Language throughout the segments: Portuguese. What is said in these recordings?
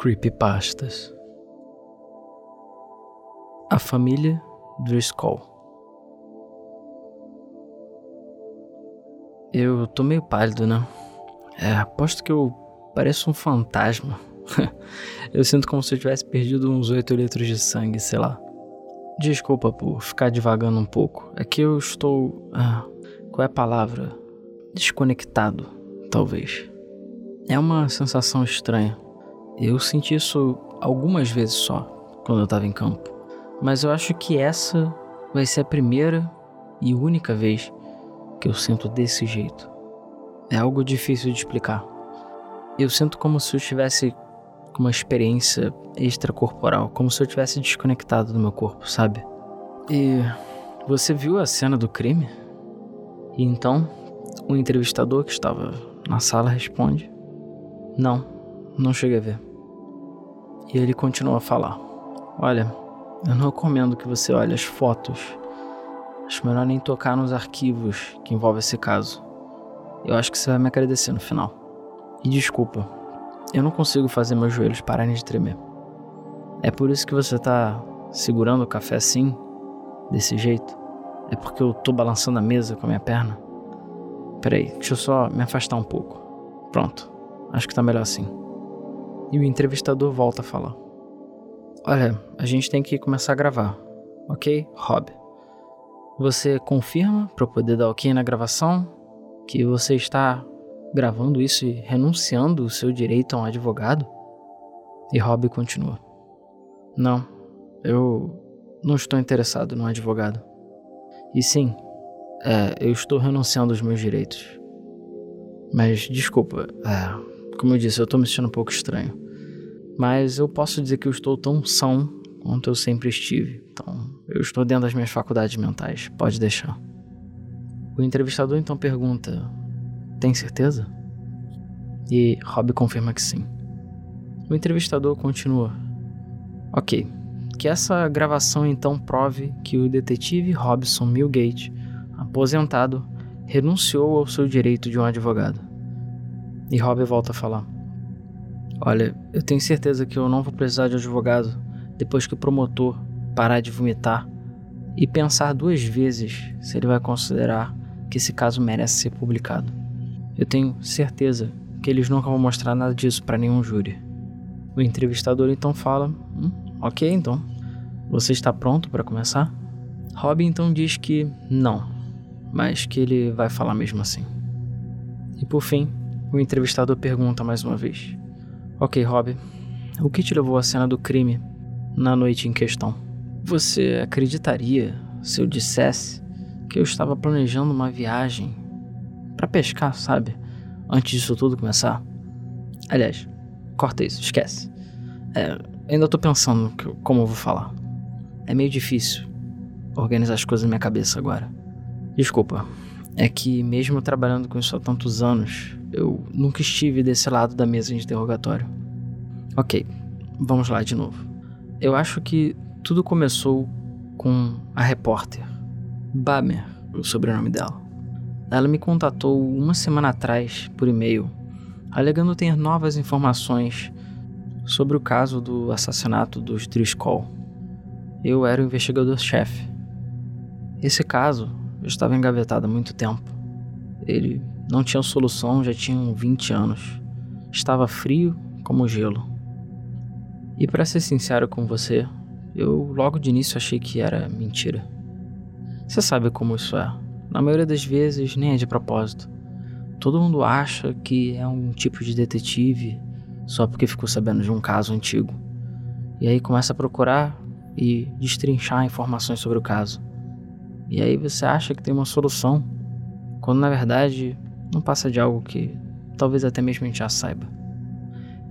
Creepypastas A família Driscoll Eu tô meio pálido, né? É, aposto que eu pareço um fantasma. eu sinto como se eu tivesse perdido uns 8 litros de sangue, sei lá. Desculpa por ficar divagando um pouco. É que eu estou. Ah, qual é a palavra? Desconectado, talvez. É uma sensação estranha. Eu senti isso algumas vezes só, quando eu estava em campo. Mas eu acho que essa vai ser a primeira e única vez que eu sinto desse jeito. É algo difícil de explicar. Eu sinto como se eu estivesse com uma experiência extracorporal, como se eu tivesse desconectado do meu corpo, sabe? E você viu a cena do crime? E então, o entrevistador que estava na sala responde: Não, não cheguei a ver. E ele continua a falar: Olha, eu não recomendo que você olhe as fotos. Acho melhor nem tocar nos arquivos que envolvem esse caso. Eu acho que você vai me agradecer no final. E desculpa, eu não consigo fazer meus joelhos pararem de tremer. É por isso que você tá segurando o café assim, desse jeito? É porque eu tô balançando a mesa com a minha perna? Peraí, deixa eu só me afastar um pouco. Pronto, acho que tá melhor assim. E o entrevistador volta a falar. Olha, a gente tem que começar a gravar, ok, Rob? Você confirma para poder dar ok na gravação que você está gravando isso e renunciando o seu direito a um advogado? E Rob continua: Não, eu não estou interessado num advogado. E sim, é, eu estou renunciando aos meus direitos. Mas desculpa, é, como eu disse, eu estou me sentindo um pouco estranho. Mas eu posso dizer que eu estou tão são quanto eu sempre estive. Então, eu estou dentro das minhas faculdades mentais. Pode deixar. O entrevistador então pergunta: Tem certeza? E Rob confirma que sim. O entrevistador continua: Ok, que essa gravação então prove que o detetive Robson Milgate, aposentado, renunciou ao seu direito de um advogado. E Rob volta a falar: Olha, eu tenho certeza que eu não vou precisar de advogado depois que o promotor parar de vomitar e pensar duas vezes se ele vai considerar que esse caso merece ser publicado. Eu tenho certeza que eles nunca vão mostrar nada disso para nenhum júri. O entrevistador então fala: hum, Ok, então. Você está pronto para começar? Rob então diz que não, mas que ele vai falar mesmo assim. E por fim, o entrevistador pergunta mais uma vez: Ok, Rob. O que te levou à cena do crime na noite em questão? Você acreditaria se eu dissesse que eu estava planejando uma viagem para pescar, sabe? Antes disso tudo começar? Aliás, corta isso, esquece. É, ainda tô pensando como eu vou falar. É meio difícil organizar as coisas na minha cabeça agora. Desculpa. É que mesmo trabalhando com isso há tantos anos, eu nunca estive desse lado da mesa de interrogatório. Ok, vamos lá de novo. Eu acho que tudo começou com a repórter, Bamer, o sobrenome dela. Ela me contatou uma semana atrás por e-mail, alegando ter novas informações sobre o caso do assassinato dos Driscoll. Eu era o investigador-chefe. Esse caso estava engavetado há muito tempo. Ele não tinha solução, já tinham 20 anos. Estava frio como gelo. E para ser sincero com você, eu logo de início achei que era mentira. Você sabe como isso é. Na maioria das vezes nem é de propósito. Todo mundo acha que é um tipo de detetive só porque ficou sabendo de um caso antigo. E aí começa a procurar e destrinchar informações sobre o caso. E aí você acha que tem uma solução, quando na verdade não passa de algo que talvez até mesmo a gente já saiba.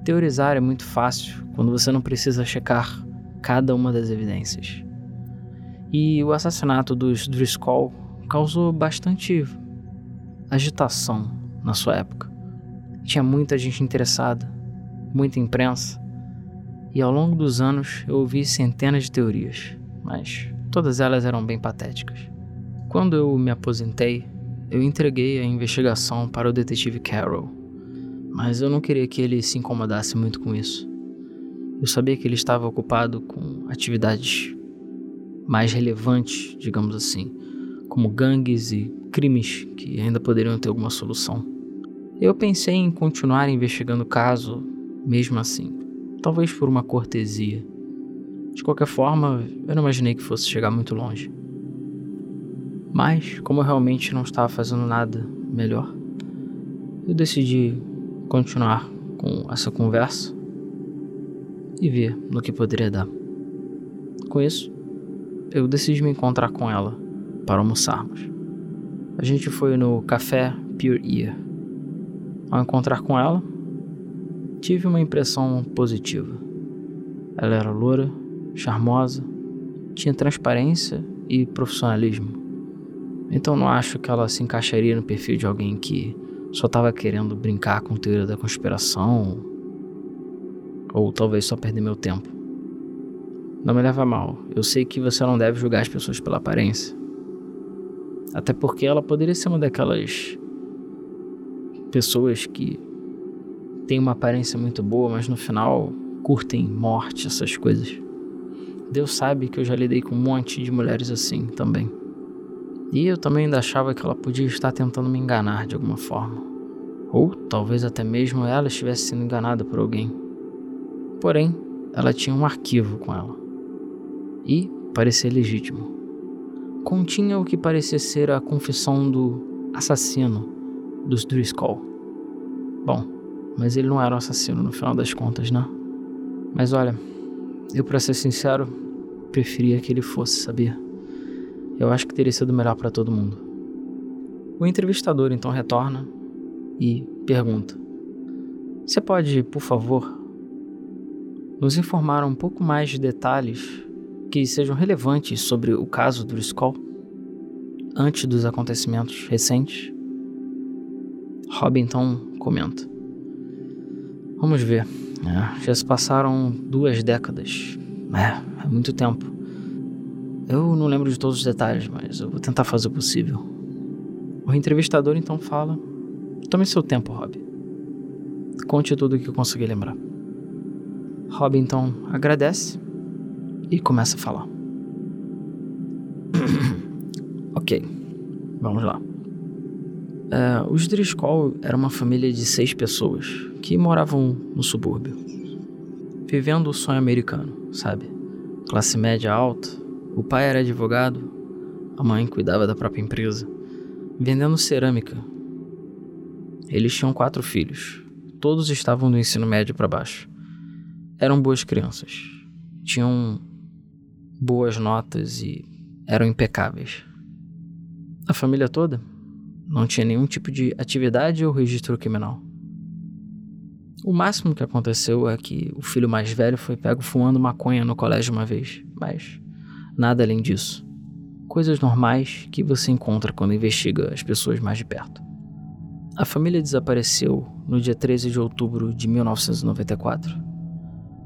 Teorizar é muito fácil quando você não precisa checar cada uma das evidências. E o assassinato dos Driscoll causou bastante agitação na sua época. Tinha muita gente interessada, muita imprensa, e ao longo dos anos eu ouvi centenas de teorias, mas todas elas eram bem patéticas. Quando eu me aposentei, eu entreguei a investigação para o detetive Carroll, mas eu não queria que ele se incomodasse muito com isso. Eu sabia que ele estava ocupado com atividades mais relevantes, digamos assim, como gangues e crimes que ainda poderiam ter alguma solução. Eu pensei em continuar investigando o caso, mesmo assim, talvez por uma cortesia. De qualquer forma, eu não imaginei que fosse chegar muito longe. Mas, como eu realmente não estava fazendo nada melhor, eu decidi continuar com essa conversa e ver no que poderia dar. Com isso, eu decidi me encontrar com ela para almoçarmos. A gente foi no café Pure Ear. Ao encontrar com ela, tive uma impressão positiva. Ela era loura, charmosa, tinha transparência e profissionalismo. Então não acho que ela se encaixaria no perfil de alguém que só estava querendo brincar com teoria da conspiração ou talvez só perder meu tempo. Não me leva mal, eu sei que você não deve julgar as pessoas pela aparência. Até porque ela poderia ser uma daquelas pessoas que tem uma aparência muito boa, mas no final curtem morte, essas coisas. Deus sabe que eu já lidei com um monte de mulheres assim também. E eu também ainda achava que ela podia estar tentando me enganar de alguma forma. Ou talvez até mesmo ela estivesse sendo enganada por alguém. Porém, ela tinha um arquivo com ela. E parecia legítimo. Continha o que parecia ser a confissão do assassino dos Driscoll. Bom, mas ele não era um assassino no final das contas, né? Mas olha, eu para ser sincero, preferia que ele fosse, sabia? Eu acho que teria sido melhor para todo mundo. O entrevistador então retorna e pergunta: Você pode, por favor, nos informar um pouco mais de detalhes que sejam relevantes sobre o caso do Skull antes dos acontecimentos recentes? Robin então comenta: Vamos ver. É, já se passaram duas décadas. É, é muito tempo. Eu não lembro de todos os detalhes, mas eu vou tentar fazer o possível. O entrevistador então fala: Tome seu tempo, Rob. Conte tudo o que eu conseguir lembrar. Rob então agradece e começa a falar. ok, vamos lá. É, os Driscoll era uma família de seis pessoas que moravam no subúrbio, vivendo o sonho americano, sabe? Classe média alta, o pai era advogado, a mãe cuidava da própria empresa, vendendo cerâmica. Eles tinham quatro filhos, todos estavam do ensino médio para baixo. Eram boas crianças, tinham boas notas e eram impecáveis. A família toda não tinha nenhum tipo de atividade ou registro criminal. O máximo que aconteceu é que o filho mais velho foi pego fumando maconha no colégio uma vez, mas Nada além disso. Coisas normais que você encontra quando investiga as pessoas mais de perto. A família desapareceu no dia 13 de outubro de 1994.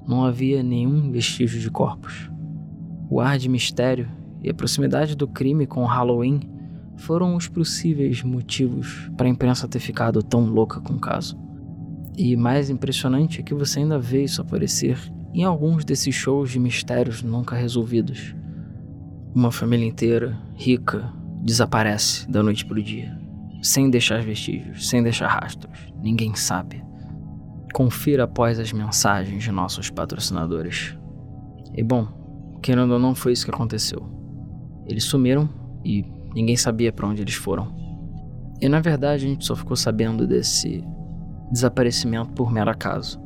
Não havia nenhum vestígio de corpos. O ar de mistério e a proximidade do crime com Halloween foram os possíveis motivos para a imprensa ter ficado tão louca com o caso. E mais impressionante é que você ainda vê isso aparecer em alguns desses shows de mistérios nunca resolvidos. Uma família inteira, rica, desaparece da noite para o dia, sem deixar vestígios, sem deixar rastros. Ninguém sabe. Confira após as mensagens de nossos patrocinadores. E bom, querendo ou não, foi isso que aconteceu. Eles sumiram e ninguém sabia para onde eles foram. E na verdade a gente só ficou sabendo desse desaparecimento por mero acaso.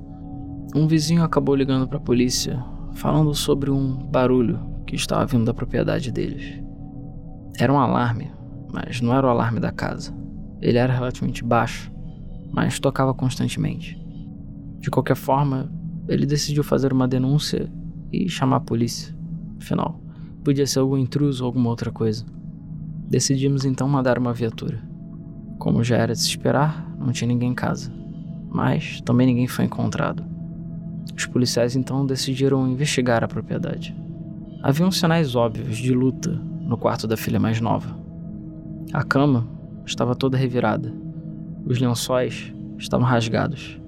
Um vizinho acabou ligando para a polícia falando sobre um barulho que estava vindo da propriedade deles. Era um alarme, mas não era o alarme da casa. Ele era relativamente baixo, mas tocava constantemente. De qualquer forma, ele decidiu fazer uma denúncia e chamar a polícia. Afinal, podia ser algum intruso ou alguma outra coisa. Decidimos então mandar uma viatura. Como já era de se esperar, não tinha ninguém em casa, mas também ninguém foi encontrado. Os policiais então decidiram investigar a propriedade. Haviam sinais óbvios de luta no quarto da filha mais nova. A cama estava toda revirada. Os lençóis estavam rasgados.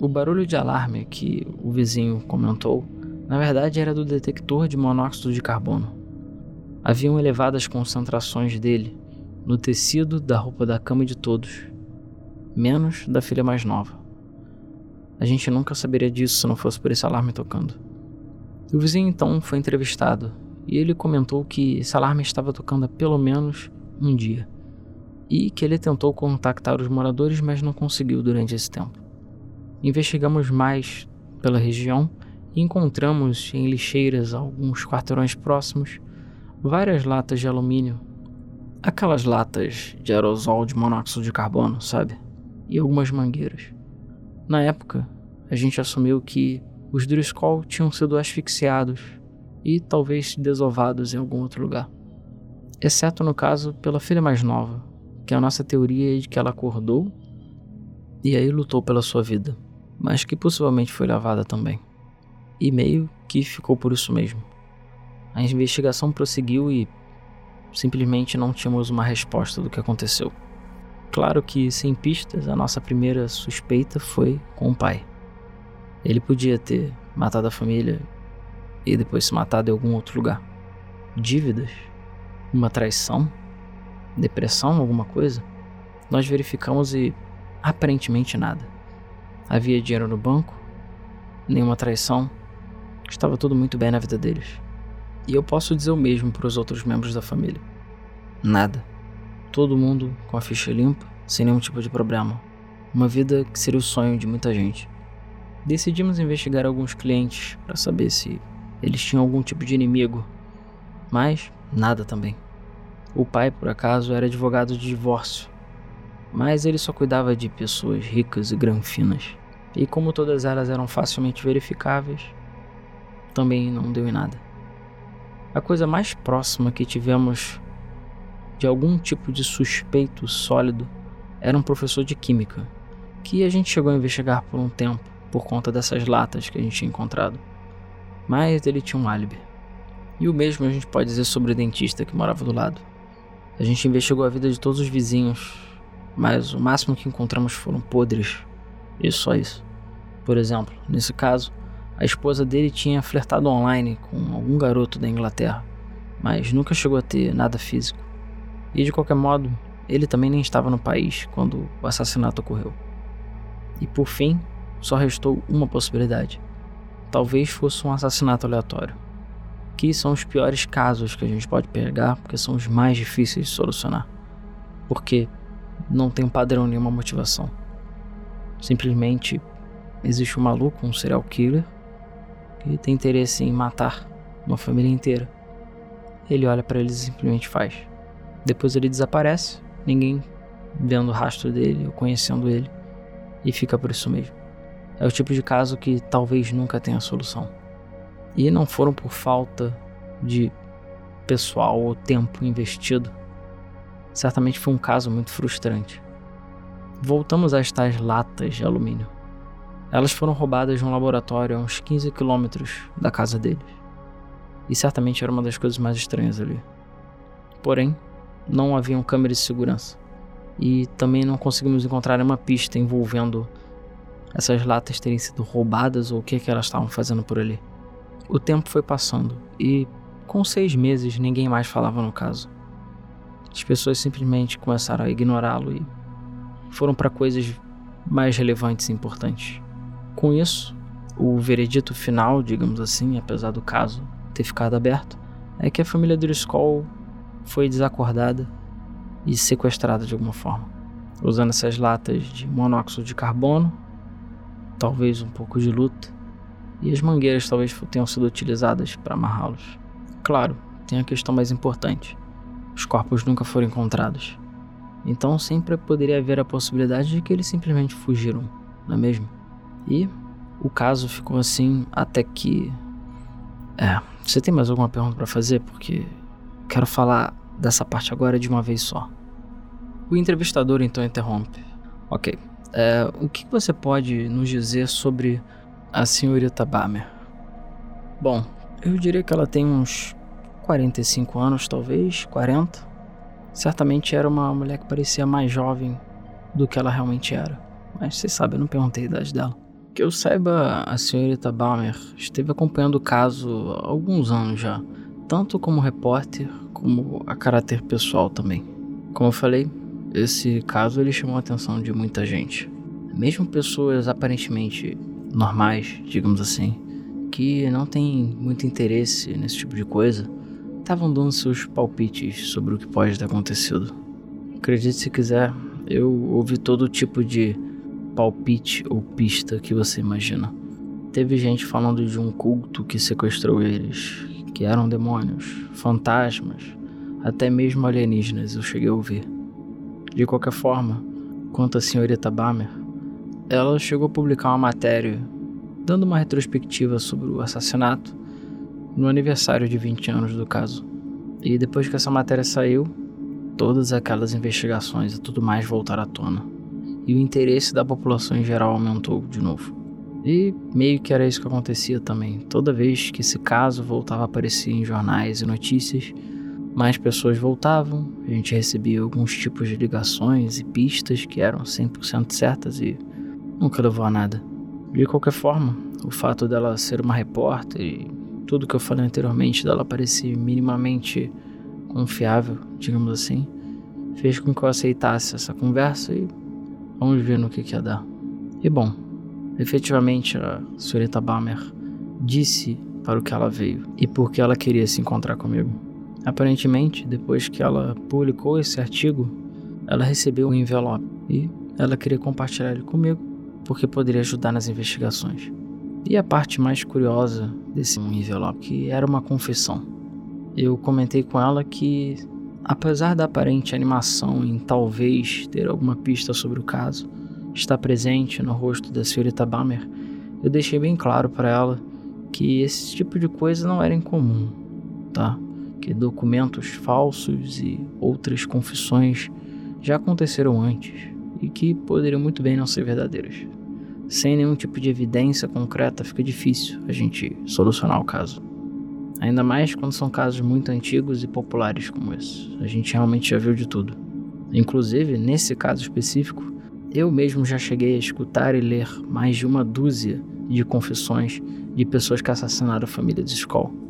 O barulho de alarme que o vizinho comentou, na verdade era do detector de monóxido de carbono. Haviam elevadas concentrações dele no tecido da roupa da cama de todos, menos da filha mais nova. A gente nunca saberia disso se não fosse por esse alarme tocando. O vizinho então foi entrevistado e ele comentou que esse alarme estava tocando há pelo menos um dia e que ele tentou contactar os moradores, mas não conseguiu durante esse tempo. Investigamos mais pela região e encontramos em lixeiras alguns quarteirões próximos várias latas de alumínio, aquelas latas de aerosol de monóxido de carbono, sabe? E algumas mangueiras. Na época, a gente assumiu que os Driscoll tinham sido asfixiados e talvez desovados em algum outro lugar. Exceto no caso pela filha mais nova, que a nossa teoria é de que ela acordou e aí lutou pela sua vida, mas que possivelmente foi lavada também. E meio que ficou por isso mesmo. A investigação prosseguiu e simplesmente não tínhamos uma resposta do que aconteceu. Claro que, sem pistas, a nossa primeira suspeita foi com o pai. Ele podia ter matado a família e depois se matado em algum outro lugar. Dívidas? Uma traição? Depressão? Alguma coisa? Nós verificamos e aparentemente nada. Havia dinheiro no banco, nenhuma traição, estava tudo muito bem na vida deles. E eu posso dizer o mesmo para os outros membros da família. Nada. Todo mundo com a ficha limpa, sem nenhum tipo de problema. Uma vida que seria o sonho de muita gente. Decidimos investigar alguns clientes para saber se eles tinham algum tipo de inimigo, mas nada também. O pai, por acaso, era advogado de divórcio, mas ele só cuidava de pessoas ricas e granfinas. E como todas elas eram facilmente verificáveis, também não deu em nada. A coisa mais próxima que tivemos de algum tipo de suspeito sólido era um professor de química, que a gente chegou a investigar por um tempo por conta dessas latas que a gente tinha encontrado. Mas ele tinha um álibi. E o mesmo a gente pode dizer sobre o dentista que morava do lado. A gente investigou a vida de todos os vizinhos, mas o máximo que encontramos foram podres. E só isso. Por exemplo, nesse caso, a esposa dele tinha flertado online com algum garoto da Inglaterra, mas nunca chegou a ter nada físico. E de qualquer modo, ele também nem estava no país quando o assassinato ocorreu. E por fim, só restou uma possibilidade. Talvez fosse um assassinato aleatório. Que são os piores casos que a gente pode pegar, porque são os mais difíceis de solucionar. Porque não tem padrão nenhuma motivação. Simplesmente existe um maluco, um serial killer, que tem interesse em matar uma família inteira. Ele olha para eles e simplesmente faz. Depois ele desaparece, ninguém vendo o rastro dele ou conhecendo ele, e fica por isso mesmo. É o tipo de caso que talvez nunca tenha solução. E não foram por falta de pessoal ou tempo investido. Certamente foi um caso muito frustrante. Voltamos às tais latas de alumínio. Elas foram roubadas de um laboratório a uns 15 quilômetros da casa deles. E certamente era uma das coisas mais estranhas ali. Porém, não haviam câmeras de segurança. E também não conseguimos encontrar nenhuma pista envolvendo essas latas terem sido roubadas ou o que, é que elas estavam fazendo por ali. O tempo foi passando e, com seis meses, ninguém mais falava no caso. As pessoas simplesmente começaram a ignorá-lo e foram para coisas mais relevantes e importantes. Com isso, o veredito final, digamos assim, apesar do caso ter ficado aberto, é que a família Driscoll foi desacordada e sequestrada de alguma forma, usando essas latas de monóxido de carbono, talvez um pouco de luta, e as mangueiras talvez tenham sido utilizadas para amarrá-los. Claro, tem a questão mais importante: os corpos nunca foram encontrados. Então sempre poderia haver a possibilidade de que eles simplesmente fugiram, não é mesmo? E o caso ficou assim até que. É, você tem mais alguma pergunta para fazer? Porque quero falar dessa parte agora de uma vez só. O entrevistador então interrompe. Ok. É, o que você pode nos dizer sobre a senhorita Bamer? Bom, eu diria que ela tem uns 45 anos, talvez, 40. Certamente era uma mulher que parecia mais jovem do que ela realmente era. Mas você sabe, eu não perguntei a idade dela. Que eu saiba, a senhorita Balmer esteve acompanhando o caso há alguns anos já, tanto como repórter como a caráter pessoal também. Como eu falei, esse caso ele chamou a atenção de muita gente. Mesmo pessoas aparentemente normais, digamos assim, que não têm muito interesse nesse tipo de coisa, estavam dando seus palpites sobre o que pode ter acontecido. Acredite se quiser, eu ouvi todo tipo de palpite ou pista que você imagina. Teve gente falando de um culto que sequestrou eles, que eram demônios, fantasmas, até mesmo alienígenas eu cheguei a ouvir. De qualquer forma, quanto à senhorita Bamer, ela chegou a publicar uma matéria dando uma retrospectiva sobre o assassinato no aniversário de 20 anos do caso. E depois que essa matéria saiu, todas aquelas investigações e tudo mais voltaram à tona e o interesse da população em geral aumentou de novo. E meio que era isso que acontecia também. Toda vez que esse caso voltava a aparecer em jornais e notícias, mais pessoas voltavam, a gente recebia alguns tipos de ligações e pistas que eram 100% certas e nunca levou a nada. De qualquer forma, o fato dela ser uma repórter e tudo que eu falei anteriormente dela parecer minimamente confiável, digamos assim, fez com que eu aceitasse essa conversa e Vamos ver no que, que ia dar. E bom, efetivamente a senhorita Bamer disse para o que ela veio e por que ela queria se encontrar comigo. Aparentemente, depois que ela publicou esse artigo, ela recebeu um envelope e ela queria compartilhar ele comigo porque poderia ajudar nas investigações. E a parte mais curiosa desse envelope que era uma confissão. Eu comentei com ela que Apesar da aparente animação em talvez ter alguma pista sobre o caso estar presente no rosto da senhorita Bamer, eu deixei bem claro para ela que esse tipo de coisa não era incomum, tá? Que documentos falsos e outras confissões já aconteceram antes e que poderiam muito bem não ser verdadeiras. Sem nenhum tipo de evidência concreta, fica difícil a gente solucionar o caso. Ainda mais quando são casos muito antigos e populares como esse. A gente realmente já viu de tudo. Inclusive, nesse caso específico, eu mesmo já cheguei a escutar e ler mais de uma dúzia de confissões de pessoas que assassinaram a família de Skoll.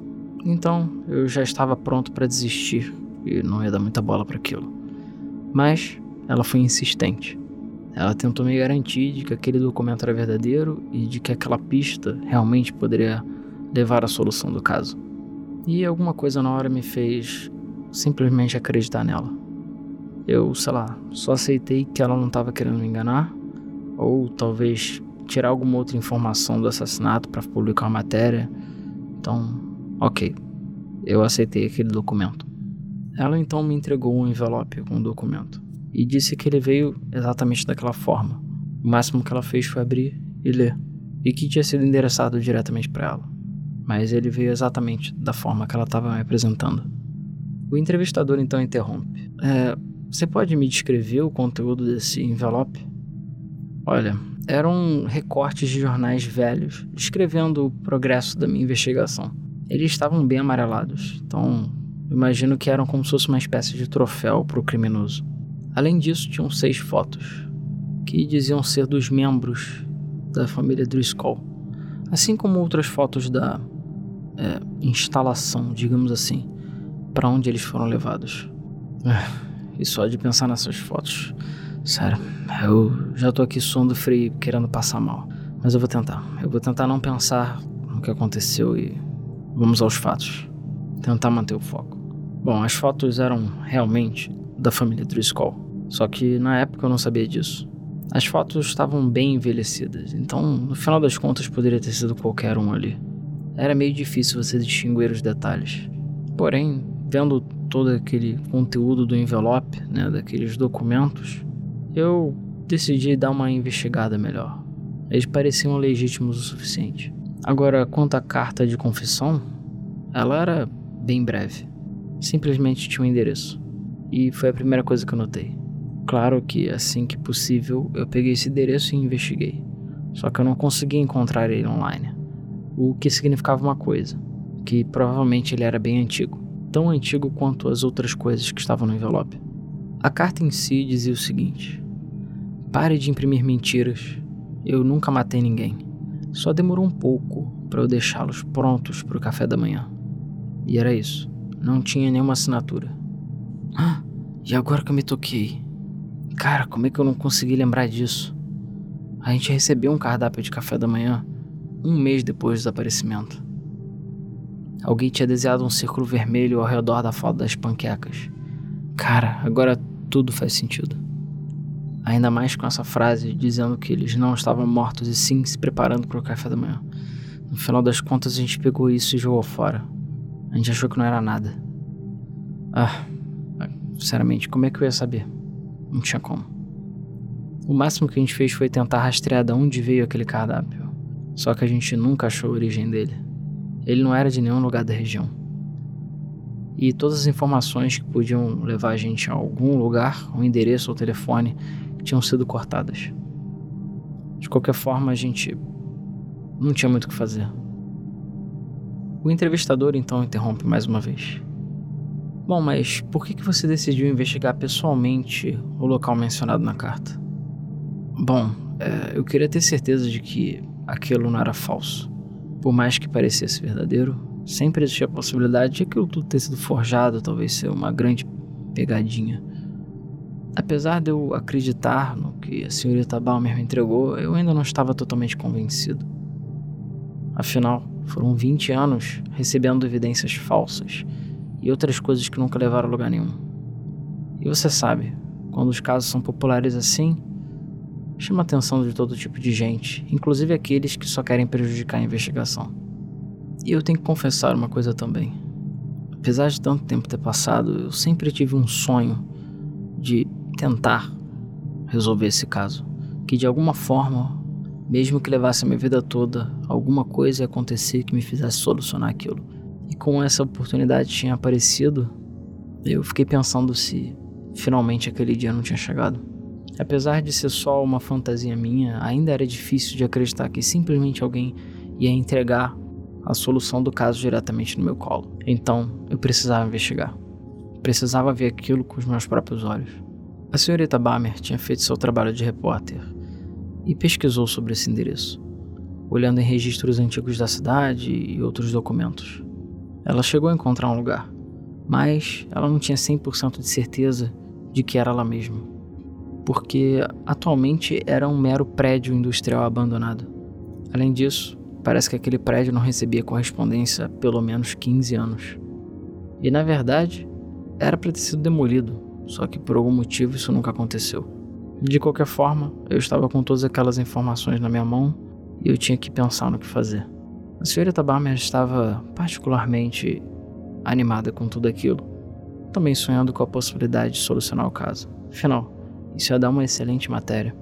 Então, eu já estava pronto para desistir e não ia dar muita bola para aquilo. Mas ela foi insistente. Ela tentou me garantir de que aquele documento era verdadeiro e de que aquela pista realmente poderia levar à solução do caso. E alguma coisa na hora me fez simplesmente acreditar nela. Eu, sei lá, só aceitei que ela não estava querendo me enganar, ou talvez tirar alguma outra informação do assassinato para publicar uma matéria. Então, ok, eu aceitei aquele documento. Ela então me entregou um envelope com o um documento e disse que ele veio exatamente daquela forma. O máximo que ela fez foi abrir e ler, e que tinha sido endereçado diretamente para ela mas ele veio exatamente da forma que ela estava me apresentando. O entrevistador então interrompe. É, você pode me descrever o conteúdo desse envelope? Olha, eram recortes de jornais velhos descrevendo o progresso da minha investigação. Eles estavam bem amarelados, então imagino que eram como se fosse uma espécie de troféu para o criminoso. Além disso, tinham seis fotos, que diziam ser dos membros da família Driscoll, assim como outras fotos da é, instalação, digamos assim, para onde eles foram levados. É, e só de pensar nessas fotos, sério, eu já tô aqui suando frio, querendo passar mal. Mas eu vou tentar. Eu vou tentar não pensar no que aconteceu e vamos aos fatos. Tentar manter o foco. Bom, as fotos eram realmente da família Driscoll. Só que na época eu não sabia disso. As fotos estavam bem envelhecidas, então no final das contas poderia ter sido qualquer um ali era meio difícil você distinguir os detalhes. Porém, vendo todo aquele conteúdo do envelope, né, daqueles documentos, eu decidi dar uma investigada melhor. Eles pareciam legítimos o suficiente. Agora, quanto à carta de confissão, ela era bem breve. Simplesmente tinha um endereço. E foi a primeira coisa que eu notei. Claro que assim que possível eu peguei esse endereço e investiguei. Só que eu não consegui encontrar ele online o que significava uma coisa, que provavelmente ele era bem antigo, tão antigo quanto as outras coisas que estavam no envelope. A carta em si dizia o seguinte: Pare de imprimir mentiras. Eu nunca matei ninguém. Só demorou um pouco para eu deixá-los prontos para o café da manhã. E era isso. Não tinha nenhuma assinatura. Ah, e agora que eu me toquei? Cara, como é que eu não consegui lembrar disso? A gente recebeu um cardápio de café da manhã um mês depois do desaparecimento. Alguém tinha desenhado um círculo vermelho ao redor da foto das panquecas. Cara, agora tudo faz sentido. Ainda mais com essa frase dizendo que eles não estavam mortos e sim se preparando para o café da manhã. No final das contas, a gente pegou isso e jogou fora. A gente achou que não era nada. Ah, sinceramente, como é que eu ia saber? Não tinha como. O máximo que a gente fez foi tentar rastrear de onde veio aquele cardápio. Só que a gente nunca achou a origem dele. Ele não era de nenhum lugar da região. E todas as informações que podiam levar a gente a algum lugar, um endereço ou telefone, tinham sido cortadas. De qualquer forma, a gente não tinha muito o que fazer. O entrevistador então interrompe mais uma vez. Bom, mas por que, você decidiu investigar pessoalmente o local mencionado na carta? Bom, é, eu queria ter certeza de que aquilo não era falso. Por mais que parecesse verdadeiro, sempre existia a possibilidade de aquilo tudo ter sido forjado, talvez ser uma grande pegadinha. Apesar de eu acreditar no que a senhorita Balmer me entregou, eu ainda não estava totalmente convencido. Afinal, foram 20 anos recebendo evidências falsas e outras coisas que nunca levaram a lugar nenhum. E você sabe, quando os casos são populares assim, chama a atenção de todo tipo de gente, inclusive aqueles que só querem prejudicar a investigação. E eu tenho que confessar uma coisa também. Apesar de tanto tempo ter passado, eu sempre tive um sonho de tentar resolver esse caso. Que de alguma forma, mesmo que levasse a minha vida toda, alguma coisa ia acontecer que me fizesse solucionar aquilo. E como essa oportunidade tinha aparecido, eu fiquei pensando se finalmente aquele dia não tinha chegado. Apesar de ser só uma fantasia minha, ainda era difícil de acreditar que simplesmente alguém ia entregar a solução do caso diretamente no meu colo. Então, eu precisava investigar. Precisava ver aquilo com os meus próprios olhos. A senhorita Bamer tinha feito seu trabalho de repórter e pesquisou sobre esse endereço, olhando em registros antigos da cidade e outros documentos. Ela chegou a encontrar um lugar, mas ela não tinha 100% de certeza de que era lá mesmo, porque atualmente era um mero prédio industrial abandonado. Além disso, parece que aquele prédio não recebia correspondência há pelo menos 15 anos. E na verdade, era para ter sido demolido, só que por algum motivo isso nunca aconteceu. De qualquer forma, eu estava com todas aquelas informações na minha mão e eu tinha que pensar no que fazer. A senhorita Barmer estava particularmente animada com tudo aquilo, também sonhando com a possibilidade de solucionar o caso. Afinal, isso ia dar uma excelente matéria.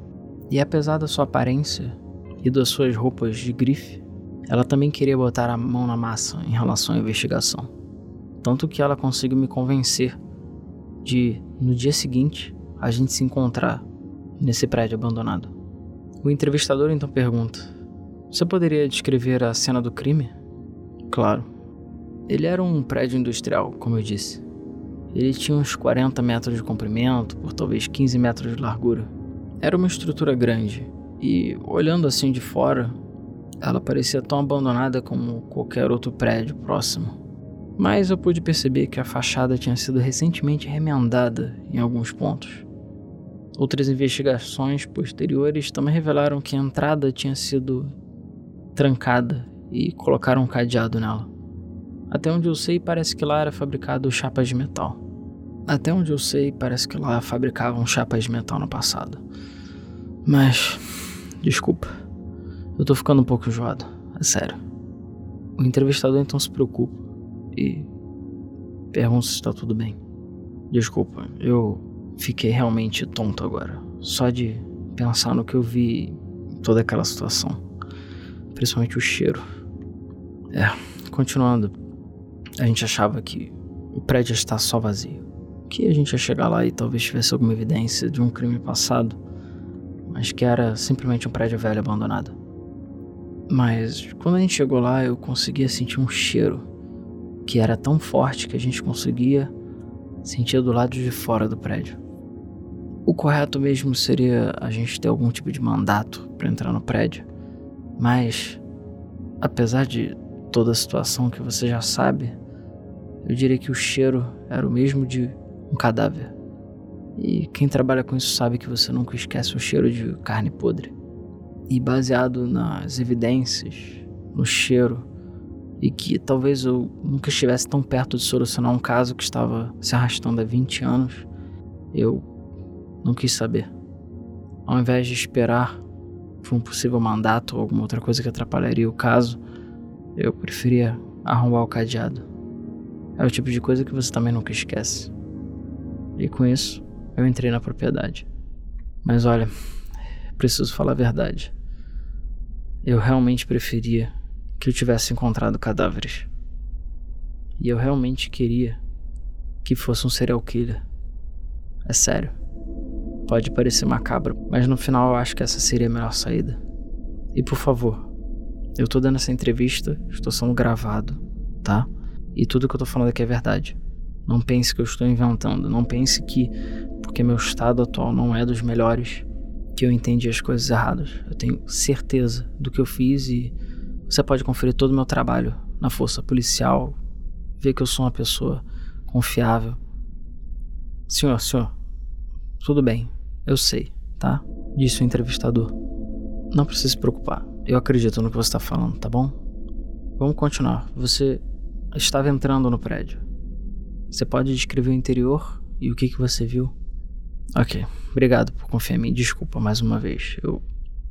E apesar da sua aparência e das suas roupas de grife, ela também queria botar a mão na massa em relação à investigação. Tanto que ela conseguiu me convencer de, no dia seguinte, a gente se encontrar nesse prédio abandonado. O entrevistador então pergunta: Você poderia descrever a cena do crime? Claro. Ele era um prédio industrial, como eu disse. Ele tinha uns 40 metros de comprimento por talvez 15 metros de largura. Era uma estrutura grande e, olhando assim de fora, ela parecia tão abandonada como qualquer outro prédio próximo mas eu pude perceber que a fachada tinha sido recentemente remendada em alguns pontos. Outras investigações posteriores também revelaram que a entrada tinha sido trancada e colocaram um cadeado nela. Até onde eu sei, parece que lá era fabricado chapas de metal. Até onde eu sei, parece que lá fabricavam chapas de metal no passado. Mas, desculpa, eu tô ficando um pouco enjoado, é sério. O entrevistador então se preocupa e pergunto se está tudo bem. Desculpa, eu fiquei realmente tonto agora. Só de pensar no que eu vi toda aquela situação. Principalmente o cheiro. É, continuando. A gente achava que o prédio está só vazio. Que a gente ia chegar lá e talvez tivesse alguma evidência de um crime passado, mas que era simplesmente um prédio velho abandonado. Mas quando a gente chegou lá, eu conseguia sentir um cheiro que era tão forte que a gente conseguia sentir do lado de fora do prédio. O correto mesmo seria a gente ter algum tipo de mandato para entrar no prédio, mas apesar de toda a situação que você já sabe, eu diria que o cheiro era o mesmo de um cadáver. E quem trabalha com isso sabe que você nunca esquece o cheiro de carne podre. E baseado nas evidências, no cheiro, e que talvez eu nunca estivesse tão perto de solucionar um caso que estava se arrastando há 20 anos, eu não quis saber. Ao invés de esperar por um possível mandato ou alguma outra coisa que atrapalharia o caso, eu preferia arrombar o cadeado. É o tipo de coisa que você também nunca esquece. E com isso, eu entrei na propriedade. Mas olha, preciso falar a verdade. Eu realmente preferia que eu tivesse encontrado cadáveres. E eu realmente queria que fosse um serial killer. É sério. Pode parecer macabro, mas no final eu acho que essa seria a melhor saída. E por favor, eu tô dando essa entrevista, estou sendo gravado, tá? E tudo que eu tô falando aqui é verdade. Não pense que eu estou inventando. Não pense que, porque meu estado atual não é dos melhores, que eu entendi as coisas erradas. Eu tenho certeza do que eu fiz e você pode conferir todo o meu trabalho na força policial, ver que eu sou uma pessoa confiável. Senhor, senhor, tudo bem, eu sei, tá? Disse o entrevistador. Não precisa se preocupar. Eu acredito no que você está falando, tá bom? Vamos continuar. Você estava entrando no prédio. Você pode descrever o interior e o que, que você viu? Ok, obrigado por confiar em mim. Desculpa mais uma vez. Eu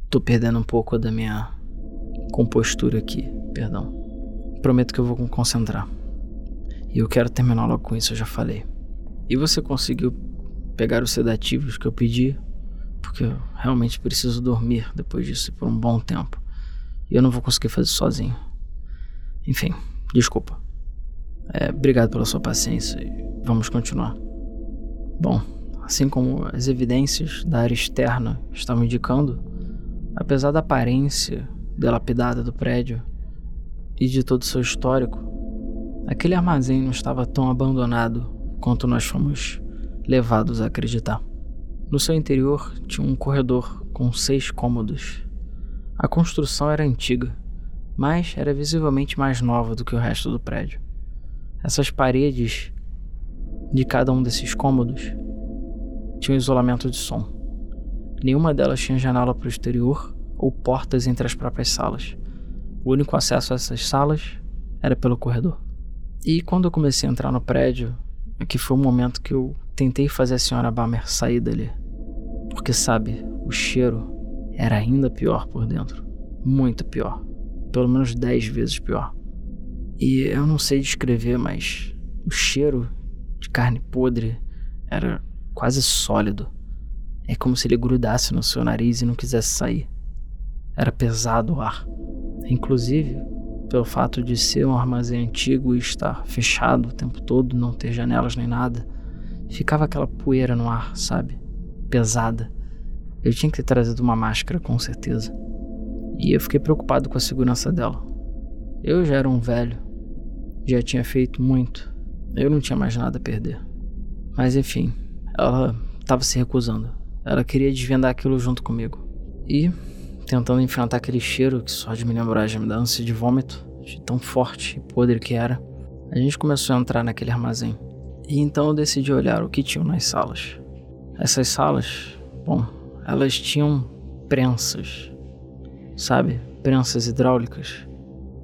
tô perdendo um pouco da minha compostura aqui. Perdão. Prometo que eu vou me concentrar. E eu quero terminar logo com isso, eu já falei. E você conseguiu pegar os sedativos que eu pedi? Porque eu realmente preciso dormir depois disso por um bom tempo. E eu não vou conseguir fazer sozinho. Enfim, desculpa. É, obrigado pela sua paciência e vamos continuar. Bom, assim como as evidências da área externa estavam indicando, apesar da aparência delapidada do prédio e de todo o seu histórico, aquele armazém não estava tão abandonado quanto nós fomos levados a acreditar. No seu interior tinha um corredor com seis cômodos a construção era antiga, mas era visivelmente mais nova do que o resto do prédio. Essas paredes de cada um desses cômodos tinham isolamento de som. Nenhuma delas tinha janela para o exterior ou portas entre as próprias salas. O único acesso a essas salas era pelo corredor. E quando eu comecei a entrar no prédio, que foi o momento que eu tentei fazer a senhora Balmer sair dali. Porque sabe, o cheiro era ainda pior por dentro. Muito pior. Pelo menos dez vezes pior. E eu não sei descrever, mas o cheiro de carne podre era quase sólido. É como se ele grudasse no seu nariz e não quisesse sair. Era pesado o ar. Inclusive, pelo fato de ser um armazém antigo e estar fechado o tempo todo, não ter janelas nem nada, ficava aquela poeira no ar, sabe? Pesada. Eu tinha que ter trazido uma máscara, com certeza. E eu fiquei preocupado com a segurança dela. Eu já era um velho, já tinha feito muito. Eu não tinha mais nada a perder. Mas enfim, ela estava se recusando. Ela queria desvendar aquilo junto comigo. E, tentando enfrentar aquele cheiro que só de me lembrar já me dá ânsia de vômito, de tão forte e podre que era, a gente começou a entrar naquele armazém. E então eu decidi olhar o que tinham nas salas. Essas salas, bom, elas tinham prensas, sabe? Prensas hidráulicas.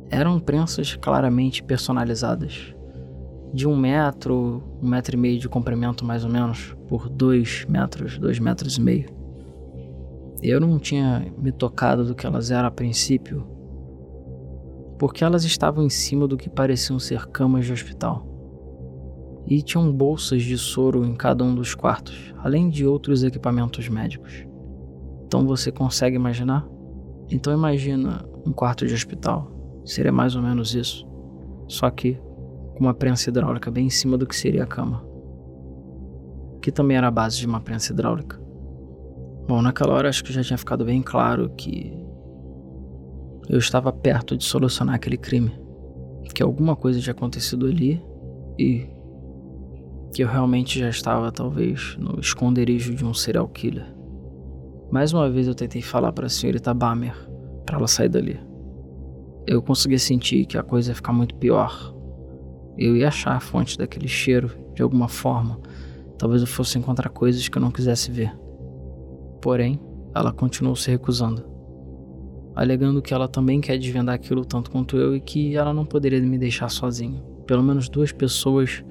Eram prensas claramente personalizadas. De um metro, um metro e meio de comprimento mais ou menos, por dois metros, dois metros e meio. Eu não tinha me tocado do que elas eram a princípio, porque elas estavam em cima do que pareciam ser camas de hospital. E tinham bolsas de soro em cada um dos quartos, além de outros equipamentos médicos. Então você consegue imaginar? Então imagina um quarto de hospital. Seria mais ou menos isso. Só que com uma prensa hidráulica bem em cima do que seria a cama. Que também era a base de uma prensa hidráulica. Bom, naquela hora acho que já tinha ficado bem claro que eu estava perto de solucionar aquele crime. Que alguma coisa tinha acontecido ali e que eu realmente já estava talvez no esconderijo de um serial killer. Mais uma vez eu tentei falar para a senhorita Bamer para ela sair dali. eu conseguia sentir que a coisa ia ficar muito pior. Eu ia achar a fonte daquele cheiro de alguma forma. Talvez eu fosse encontrar coisas que eu não quisesse ver. Porém, ela continuou se recusando, alegando que ela também quer desvendar aquilo tanto quanto eu e que ela não poderia me deixar sozinho. Pelo menos duas pessoas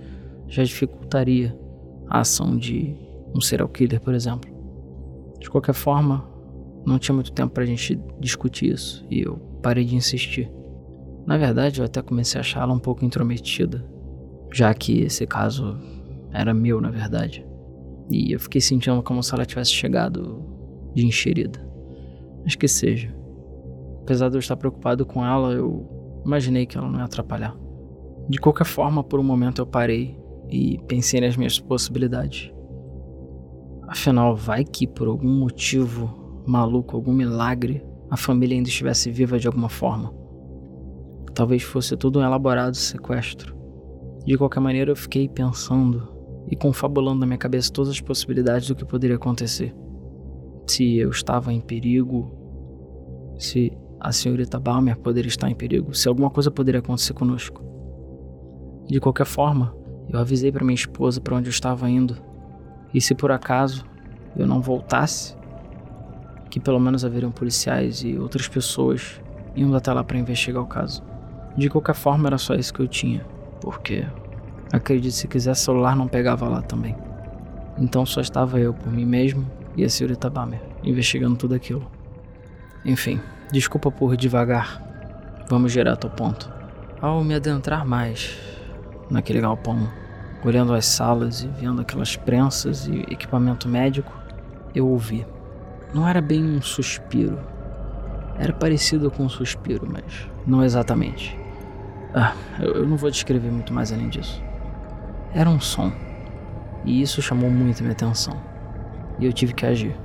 já dificultaria a ação de um serial killer, por exemplo. De qualquer forma, não tinha muito tempo pra gente discutir isso e eu parei de insistir. Na verdade, eu até comecei a achá-la um pouco intrometida, já que esse caso era meu, na verdade. E eu fiquei sentindo como se ela tivesse chegado de enxerida. Mas que seja. Apesar de eu estar preocupado com ela, eu imaginei que ela não ia atrapalhar. De qualquer forma, por um momento eu parei e pensei nas minhas possibilidades. Afinal, vai que por algum motivo maluco, algum milagre, a família ainda estivesse viva de alguma forma. Talvez fosse tudo um elaborado sequestro. De qualquer maneira, eu fiquei pensando e confabulando na minha cabeça todas as possibilidades do que poderia acontecer. Se eu estava em perigo, se a senhorita Balmer poderia estar em perigo, se alguma coisa poderia acontecer conosco. De qualquer forma, eu avisei para minha esposa para onde eu estava indo, e se por acaso eu não voltasse, que pelo menos haveriam policiais e outras pessoas indo até lá para investigar o caso. De qualquer forma, era só isso que eu tinha, porque acredite se quiser, celular não pegava lá também. Então só estava eu por mim mesmo e a senhorita Bamer investigando tudo aquilo. Enfim, desculpa por devagar. Vamos direto ao ponto. Ao me adentrar mais naquele galpão, olhando as salas e vendo aquelas prensas e equipamento médico, eu ouvi. Não era bem um suspiro. Era parecido com um suspiro, mas não exatamente. Ah, eu não vou descrever muito mais além disso. Era um som. E isso chamou muito minha atenção. E eu tive que agir.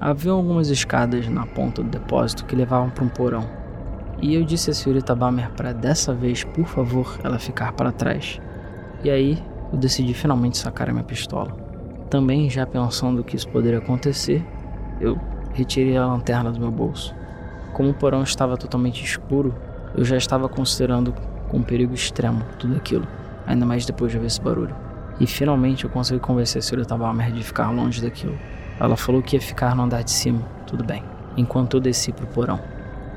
Havia algumas escadas na ponta do depósito que levavam para um porão. E eu disse a senhorita Bamer para dessa vez, por favor, ela ficar para trás. E aí eu decidi finalmente sacar a minha pistola. Também já pensando que isso poderia acontecer, eu retirei a lanterna do meu bolso. Como o porão estava totalmente escuro, eu já estava considerando com perigo extremo tudo aquilo, ainda mais depois de ver esse barulho. E finalmente eu consegui convencer a senhorita Balmer de ficar longe daquilo. Ela falou que ia ficar no andar de cima, tudo bem, enquanto eu desci pro porão.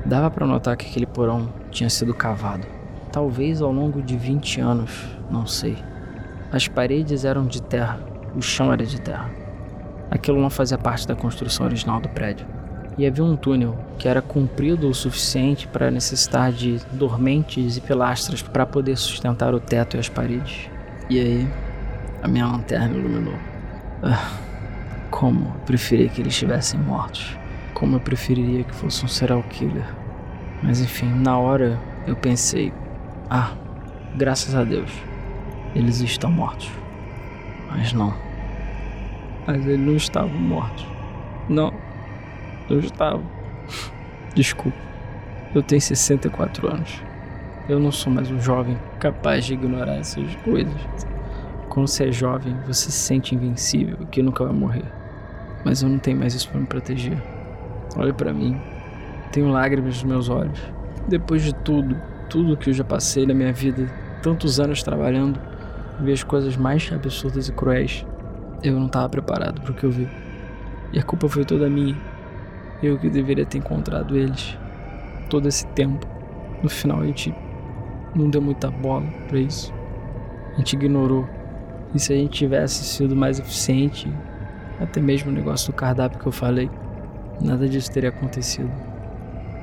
Dava para notar que aquele porão tinha sido cavado, talvez ao longo de 20 anos, não sei. As paredes eram de terra, o chão era de terra. Aquilo não fazia parte da construção original do prédio e havia um túnel que era comprido o suficiente para necessitar de dormentes e pilastras para poder sustentar o teto e as paredes. E aí, a minha lanterna iluminou. Ah, como eu preferia que eles estivessem mortos. Como eu preferiria que fosse um serial killer. Mas enfim, na hora eu pensei: ah, graças a Deus, eles estão mortos. Mas não. Mas eles não estavam mortos. Não. Eu estava. Desculpa. Eu tenho 64 anos. Eu não sou mais um jovem capaz de ignorar essas coisas. Quando você é jovem, você se sente invencível, que nunca vai morrer. Mas eu não tenho mais isso para me proteger. Olha para mim. Tenho lágrimas nos meus olhos. Depois de tudo, tudo que eu já passei na minha vida, tantos anos trabalhando, vi as coisas mais absurdas e cruéis. Eu não estava preparado para o que eu vi. E a culpa foi toda minha. Eu que deveria ter encontrado eles todo esse tempo. No final a gente não deu muita bola para isso. A gente ignorou. E se a gente tivesse sido mais eficiente, até mesmo o negócio do cardápio que eu falei, nada disso teria acontecido.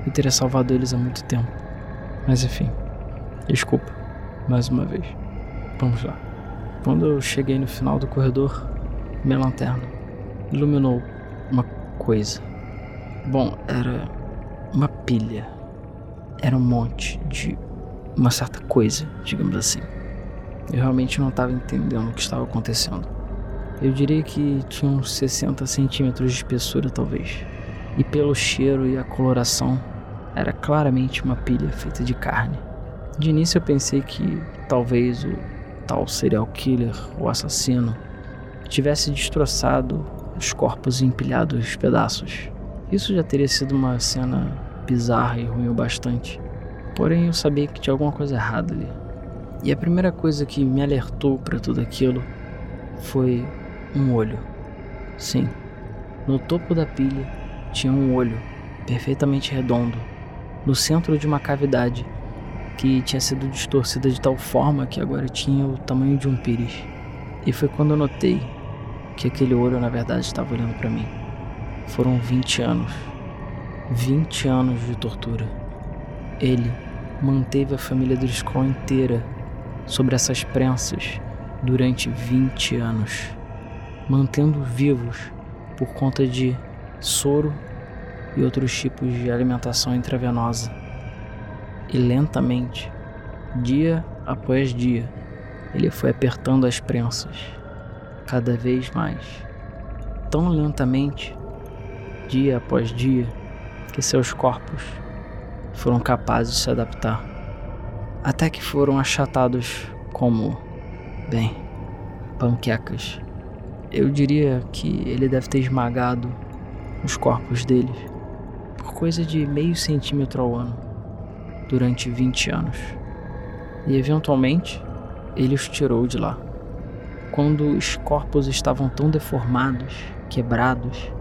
Eu teria salvado eles há muito tempo. Mas enfim, desculpa, mais uma vez. Vamos lá. Quando eu cheguei no final do corredor, minha lanterna iluminou uma coisa Bom, era uma pilha. Era um monte de uma certa coisa, digamos assim. Eu realmente não estava entendendo o que estava acontecendo. Eu diria que tinha uns 60 centímetros de espessura, talvez. E pelo cheiro e a coloração, era claramente uma pilha feita de carne. De início eu pensei que talvez o tal serial killer, o assassino, tivesse destroçado os corpos empilhados em pedaços isso já teria sido uma cena bizarra e ruim o bastante. Porém, eu sabia que tinha alguma coisa errada ali. E a primeira coisa que me alertou para tudo aquilo foi um olho. Sim, no topo da pilha tinha um olho perfeitamente redondo, no centro de uma cavidade que tinha sido distorcida de tal forma que agora tinha o tamanho de um pires. E foi quando eu notei que aquele olho na verdade estava olhando para mim. Foram 20 anos. 20 anos de tortura. Ele manteve a família do Skrull inteira sobre essas prensas durante 20 anos, mantendo vivos por conta de soro e outros tipos de alimentação intravenosa. E lentamente, dia após dia, ele foi apertando as prensas, cada vez mais, tão lentamente, dia após dia, que seus corpos foram capazes de se adaptar, até que foram achatados como, bem, panquecas. Eu diria que ele deve ter esmagado os corpos deles por coisa de meio centímetro ao ano durante 20 anos. E eventualmente ele os tirou de lá. Quando os corpos estavam tão deformados, quebrados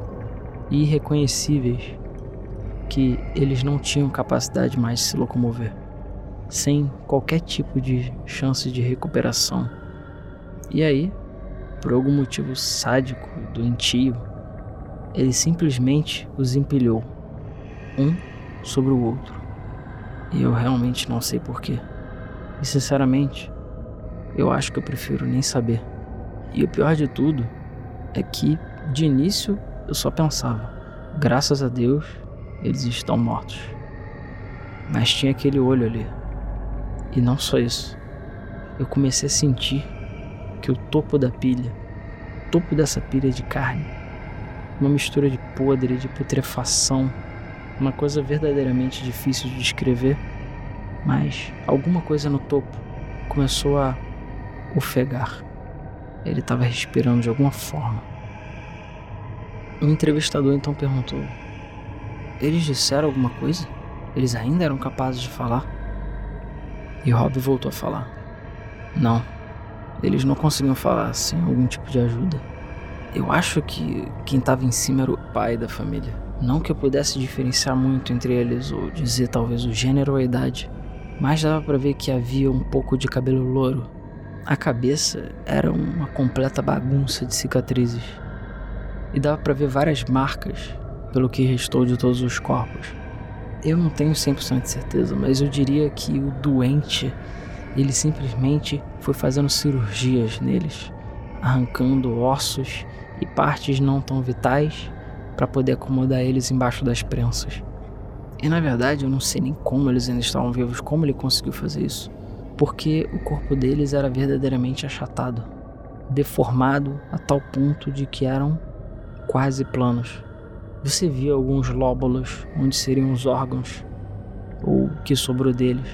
e irreconhecíveis que eles não tinham capacidade mais de se locomover, sem qualquer tipo de chance de recuperação. E aí, por algum motivo sádico, doentio, ele simplesmente os empilhou, um sobre o outro. E eu realmente não sei porquê. E sinceramente, eu acho que eu prefiro nem saber. E o pior de tudo é que, de início, eu só pensava: graças a Deus, eles estão mortos. Mas tinha aquele olho ali. E não só isso. Eu comecei a sentir que o topo da pilha, o topo dessa pilha de carne, uma mistura de podre, de putrefação, uma coisa verdadeiramente difícil de descrever, mas alguma coisa no topo começou a ofegar. Ele estava respirando de alguma forma. O entrevistador então perguntou: Eles disseram alguma coisa? Eles ainda eram capazes de falar? E Rob voltou a falar: Não, eles não conseguiam falar sem algum tipo de ajuda. Eu acho que quem estava em cima era o pai da família. Não que eu pudesse diferenciar muito entre eles ou dizer talvez o gênero ou a idade, mas dava para ver que havia um pouco de cabelo louro. A cabeça era uma completa bagunça de cicatrizes. E dava para ver várias marcas pelo que restou de todos os corpos. Eu não tenho 100% de certeza, mas eu diria que o doente ele simplesmente foi fazendo cirurgias neles, arrancando ossos e partes não tão vitais para poder acomodar eles embaixo das prensas. E na verdade eu não sei nem como eles ainda estavam vivos, como ele conseguiu fazer isso. Porque o corpo deles era verdadeiramente achatado, deformado a tal ponto de que eram quase planos. Você via alguns lóbulos onde seriam os órgãos, ou o que sobrou deles,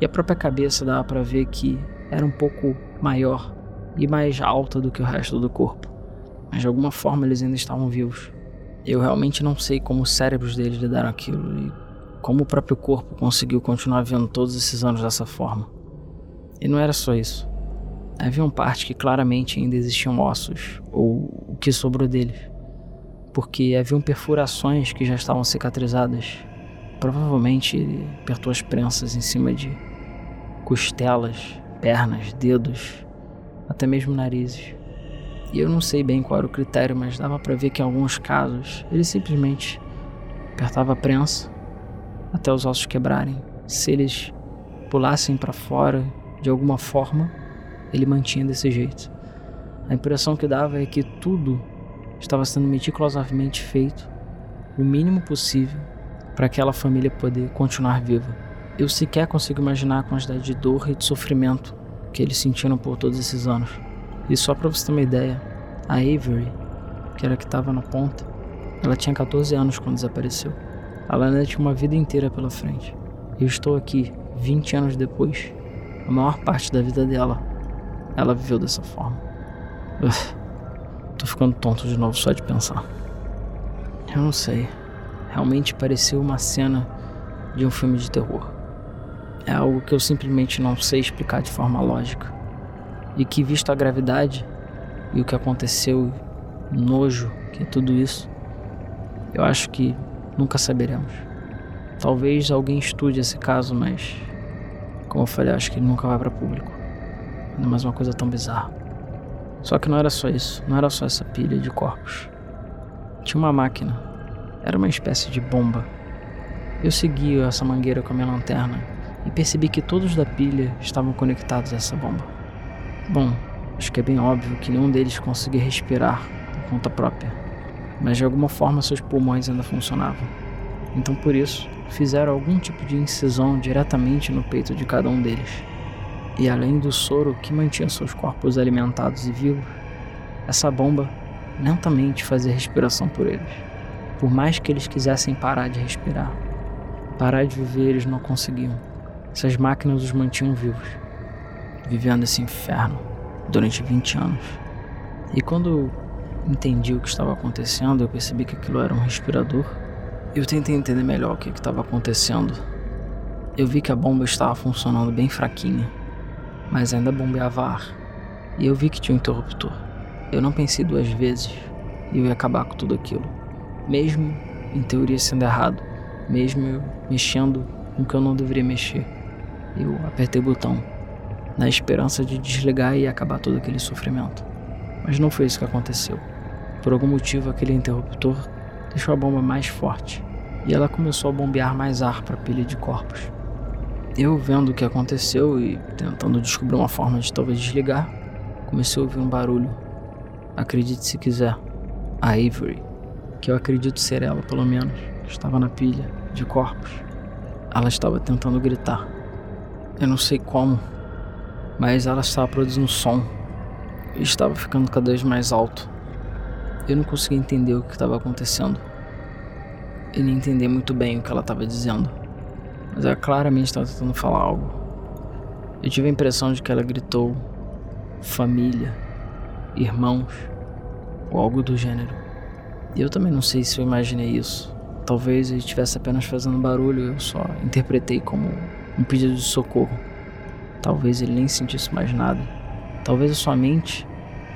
e a própria cabeça dava para ver que era um pouco maior e mais alta do que o resto do corpo. Mas de alguma forma eles ainda estavam vivos. Eu realmente não sei como os cérebros deles lidaram aquilo e como o próprio corpo conseguiu continuar vendo todos esses anos dessa forma. E não era só isso. Havia uma parte que claramente ainda existiam ossos, ou o que sobrou deles, porque haviam perfurações que já estavam cicatrizadas. Provavelmente ele apertou as prensas em cima de costelas, pernas, dedos, até mesmo narizes. E eu não sei bem qual era o critério, mas dava para ver que em alguns casos ele simplesmente apertava a prensa até os ossos quebrarem. Se eles pulassem para fora de alguma forma, ele mantinha desse jeito. A impressão que dava é que tudo estava sendo meticulosamente feito, o mínimo possível, para aquela família poder continuar viva. Eu sequer consigo imaginar a quantidade de dor e de sofrimento que eles sentiram por todos esses anos. E só para você ter uma ideia, a Avery, que era a que estava na ponta, ela tinha 14 anos quando desapareceu. Ela ainda tinha uma vida inteira pela frente. Eu estou aqui, 20 anos depois, a maior parte da vida dela, ela viveu dessa forma. Ugh, tô ficando tonto de novo só de pensar. Eu não sei. Realmente pareceu uma cena de um filme de terror. é algo que eu simplesmente não sei explicar de forma lógica. E que, visto a gravidade e o que aconteceu, nojo que é tudo isso, eu acho que nunca saberemos. Talvez alguém estude esse caso, mas, como eu falei, acho que ele nunca vai para público. Ainda mais uma coisa tão bizarra. Só que não era só isso, não era só essa pilha de corpos. Tinha uma máquina, era uma espécie de bomba. Eu segui essa mangueira com a minha lanterna e percebi que todos da pilha estavam conectados a essa bomba. Bom, acho que é bem óbvio que nenhum deles conseguia respirar por conta própria, mas de alguma forma seus pulmões ainda funcionavam. Então por isso, fizeram algum tipo de incisão diretamente no peito de cada um deles. E além do soro que mantinha seus corpos alimentados e vivos, essa bomba lentamente fazia respiração por eles. Por mais que eles quisessem parar de respirar, parar de viver, eles não conseguiam. Essas máquinas os mantinham vivos, vivendo esse inferno durante 20 anos. E quando entendi o que estava acontecendo, eu percebi que aquilo era um respirador. Eu tentei entender melhor o que estava acontecendo. Eu vi que a bomba estava funcionando bem fraquinha, mas ainda bombeava ar. E eu vi que tinha um interruptor. Eu não pensei duas vezes e eu ia acabar com tudo aquilo. Mesmo em teoria sendo errado, mesmo eu mexendo com o que eu não deveria mexer. Eu apertei o botão, na esperança de desligar e acabar todo aquele sofrimento. Mas não foi isso que aconteceu. Por algum motivo, aquele interruptor deixou a bomba mais forte e ela começou a bombear mais ar para a pilha de corpos. Eu, vendo o que aconteceu e tentando descobrir uma forma de talvez desligar, comecei a ouvir um barulho. Acredite se quiser, a Avery, que eu acredito ser ela pelo menos, estava na pilha de corpos. Ela estava tentando gritar. Eu não sei como, mas ela estava produzindo som e estava ficando cada vez mais alto. Eu não conseguia entender o que estava acontecendo e nem entender muito bem o que ela estava dizendo, mas ela claramente estava tentando falar algo. Eu tive a impressão de que ela gritou família, irmãos ou algo do gênero. E eu também não sei se eu imaginei isso. Talvez ele estivesse apenas fazendo barulho, eu só interpretei como um pedido de socorro. Talvez ele nem sentisse mais nada. Talvez a sua mente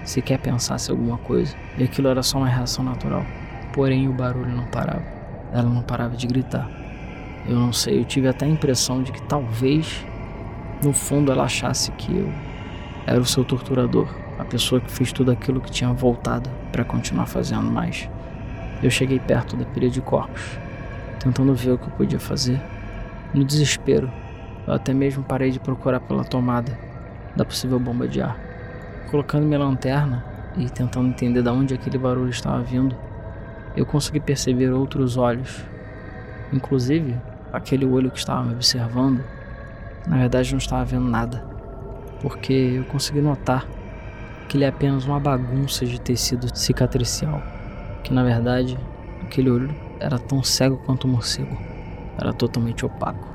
sequer pensasse alguma coisa e aquilo era só uma reação natural. Porém, o barulho não parava. Ela não parava de gritar. Eu não sei, eu tive até a impressão de que talvez no fundo ela achasse que eu era o seu torturador, a pessoa que fez tudo aquilo que tinha voltado para continuar fazendo mais. Eu cheguei perto da pilha de corpos, tentando ver o que eu podia fazer. No desespero, eu até mesmo parei de procurar pela tomada da possível bomba de ar. Colocando minha lanterna e tentando entender de onde aquele barulho estava vindo, eu consegui perceber outros olhos. Inclusive, aquele olho que estava me observando, na verdade não estava vendo nada, porque eu consegui notar que ele é apenas uma bagunça de tecido cicatricial, que na verdade aquele olho era tão cego quanto um morcego, era totalmente opaco.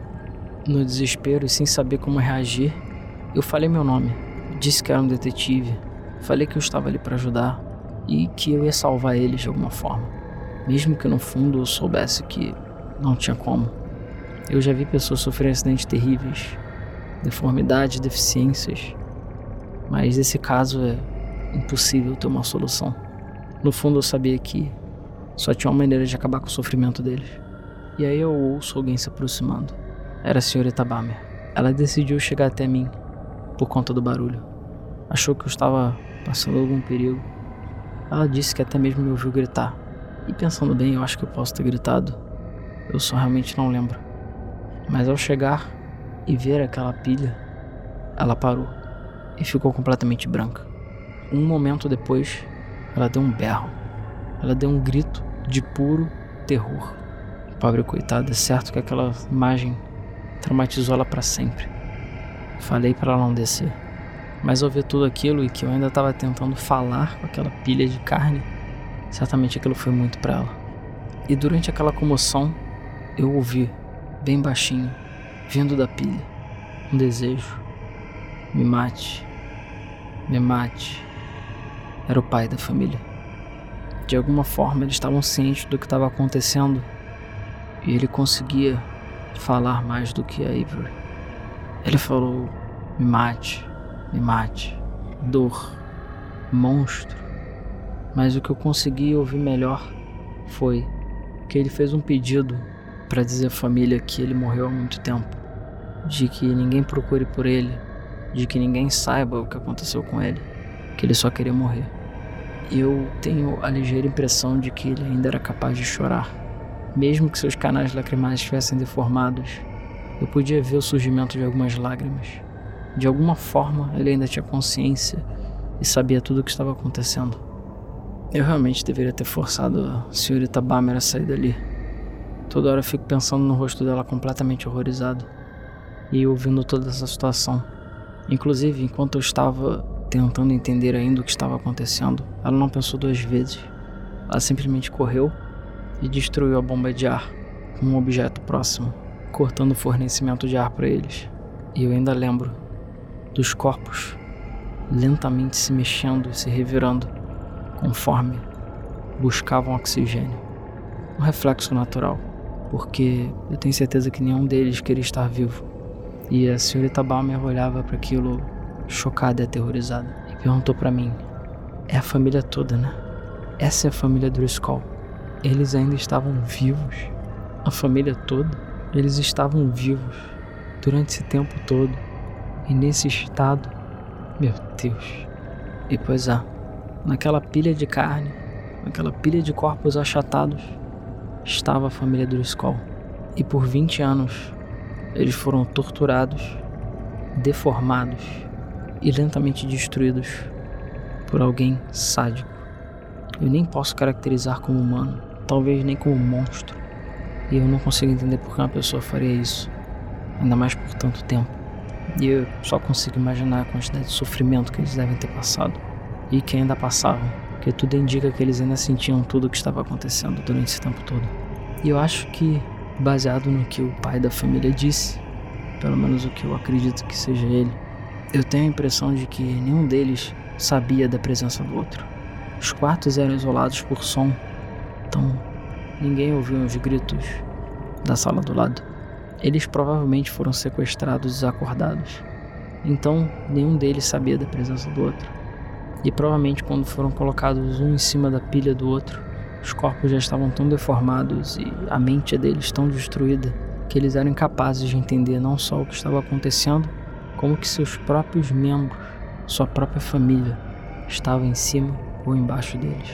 No desespero e sem saber como reagir, eu falei meu nome, disse que era um detetive, falei que eu estava ali para ajudar e que eu ia salvar eles de alguma forma, mesmo que no fundo eu soubesse que não tinha como. Eu já vi pessoas sofrerem acidentes terríveis, deformidades, deficiências, mas esse caso é impossível ter uma solução. No fundo eu sabia que só tinha uma maneira de acabar com o sofrimento deles. E aí eu ouço alguém se aproximando. Era a senhorita Bamer. Ela decidiu chegar até mim por conta do barulho. Achou que eu estava passando algum perigo. Ela disse que até mesmo me ouviu gritar. E pensando bem, eu acho que eu posso ter gritado. Eu só realmente não lembro. Mas ao chegar e ver aquela pilha, ela parou e ficou completamente branca. Um momento depois, ela deu um berro. Ela deu um grito de puro terror. Pobre coitada, é certo que aquela imagem traumatizou ela para sempre. Falei para ela não descer. Mas ao ver tudo aquilo e que eu ainda estava tentando falar com aquela pilha de carne, certamente aquilo foi muito para ela. E durante aquela comoção, eu ouvi, bem baixinho, vindo da pilha, um desejo: me mate, me mate. Era o pai da família. De alguma forma, eles estavam cientes do que estava acontecendo e ele conseguia falar mais do que a Avery. Ele falou: me mate, me mate, dor, monstro. Mas o que eu consegui ouvir melhor foi que ele fez um pedido para dizer à família que ele morreu há muito tempo, de que ninguém procure por ele, de que ninguém saiba o que aconteceu com ele, que ele só queria morrer. Eu tenho a ligeira impressão de que ele ainda era capaz de chorar, mesmo que seus canais lacrimais estivessem deformados. Eu podia ver o surgimento de algumas lágrimas. De alguma forma, ele ainda tinha consciência e sabia tudo o que estava acontecendo. Eu realmente deveria ter forçado a senhorita Bamer a sair dali. Toda hora eu fico pensando no rosto dela completamente horrorizado e ouvindo toda essa situação. Inclusive, enquanto eu estava tentando entender ainda o que estava acontecendo, ela não pensou duas vezes. Ela simplesmente correu e destruiu a bomba de ar com um objeto próximo, cortando o fornecimento de ar para eles. E eu ainda lembro dos corpos lentamente se mexendo e se revirando conforme buscavam oxigênio. Um reflexo natural, porque eu tenho certeza que nenhum deles queria estar vivo. E a senhorita Balmer olhava para aquilo chocada e aterrorizada e perguntou para mim: É a família toda, né? Essa é a família Driscoll. Eles ainda estavam vivos. A família toda? Eles estavam vivos durante esse tempo todo. E nesse estado meu Deus. E pois é, naquela pilha de carne, naquela pilha de corpos achatados, estava a família Driscoll. E por 20 anos, eles foram torturados, deformados e lentamente destruídos por alguém sádico. Eu nem posso caracterizar como humano, talvez nem como monstro. E eu não consigo entender por que uma pessoa faria isso, ainda mais por tanto tempo. E eu só consigo imaginar a quantidade de sofrimento que eles devem ter passado. E que ainda passavam. Porque tudo indica que eles ainda sentiam tudo o que estava acontecendo durante esse tempo todo. E eu acho que, baseado no que o pai da família disse, pelo menos o que eu acredito que seja ele, eu tenho a impressão de que nenhum deles sabia da presença do outro. Os quartos eram isolados por som, então ninguém ouvia os gritos da sala do lado. Eles provavelmente foram sequestrados desacordados. Então, nenhum deles sabia da presença do outro. E provavelmente, quando foram colocados um em cima da pilha do outro, os corpos já estavam tão deformados e a mente deles tão destruída que eles eram incapazes de entender não só o que estava acontecendo, como que seus próprios membros, sua própria família, estavam em cima ou embaixo deles.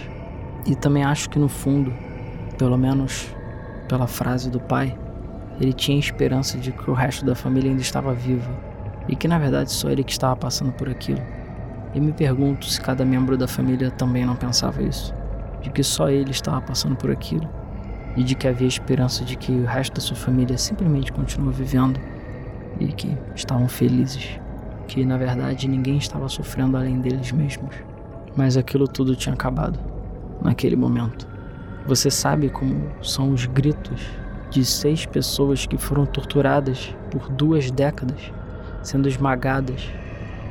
E também acho que no fundo, pelo menos pela frase do pai, ele tinha esperança de que o resto da família ainda estava vivo e que na verdade só ele que estava passando por aquilo. E me pergunto se cada membro da família também não pensava isso, de que só ele estava passando por aquilo e de que havia esperança de que o resto da sua família simplesmente continua vivendo e que estavam felizes, que na verdade ninguém estava sofrendo além deles mesmos. Mas aquilo tudo tinha acabado naquele momento. Você sabe como são os gritos de seis pessoas que foram torturadas por duas décadas, sendo esmagadas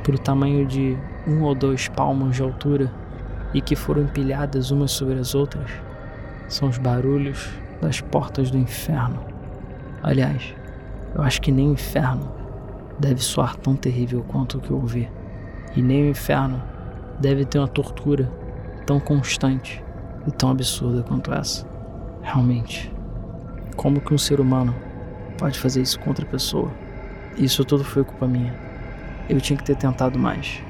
por o tamanho de um ou dois palmos de altura e que foram empilhadas umas sobre as outras, são os barulhos das portas do inferno. Aliás, eu acho que nem o inferno deve soar tão terrível quanto o que eu ouvi. E nem o inferno deve ter uma tortura tão constante e tão absurda quanto essa. Realmente. Como que um ser humano pode fazer isso com outra pessoa? Isso tudo foi culpa minha. Eu tinha que ter tentado mais.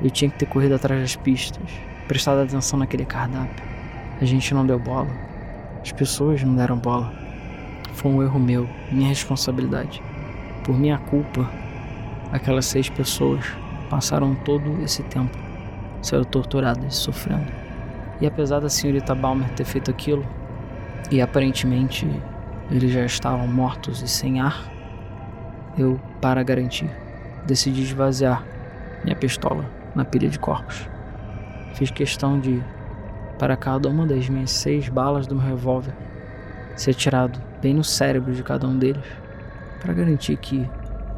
Eu tinha que ter corrido atrás das pistas, prestado atenção naquele cardápio. A gente não deu bola. As pessoas não deram bola. Foi um erro meu, minha responsabilidade. Por minha culpa, aquelas seis pessoas passaram todo esse tempo sendo torturadas e sofrendo. E apesar da senhorita Balmer ter feito aquilo, e aparentemente eles já estavam mortos e sem ar. Eu, para garantir, decidi esvaziar minha pistola na pilha de corpos. Fiz questão de, para cada uma das minhas seis balas do meu revólver, ser atirado bem no cérebro de cada um deles, para garantir que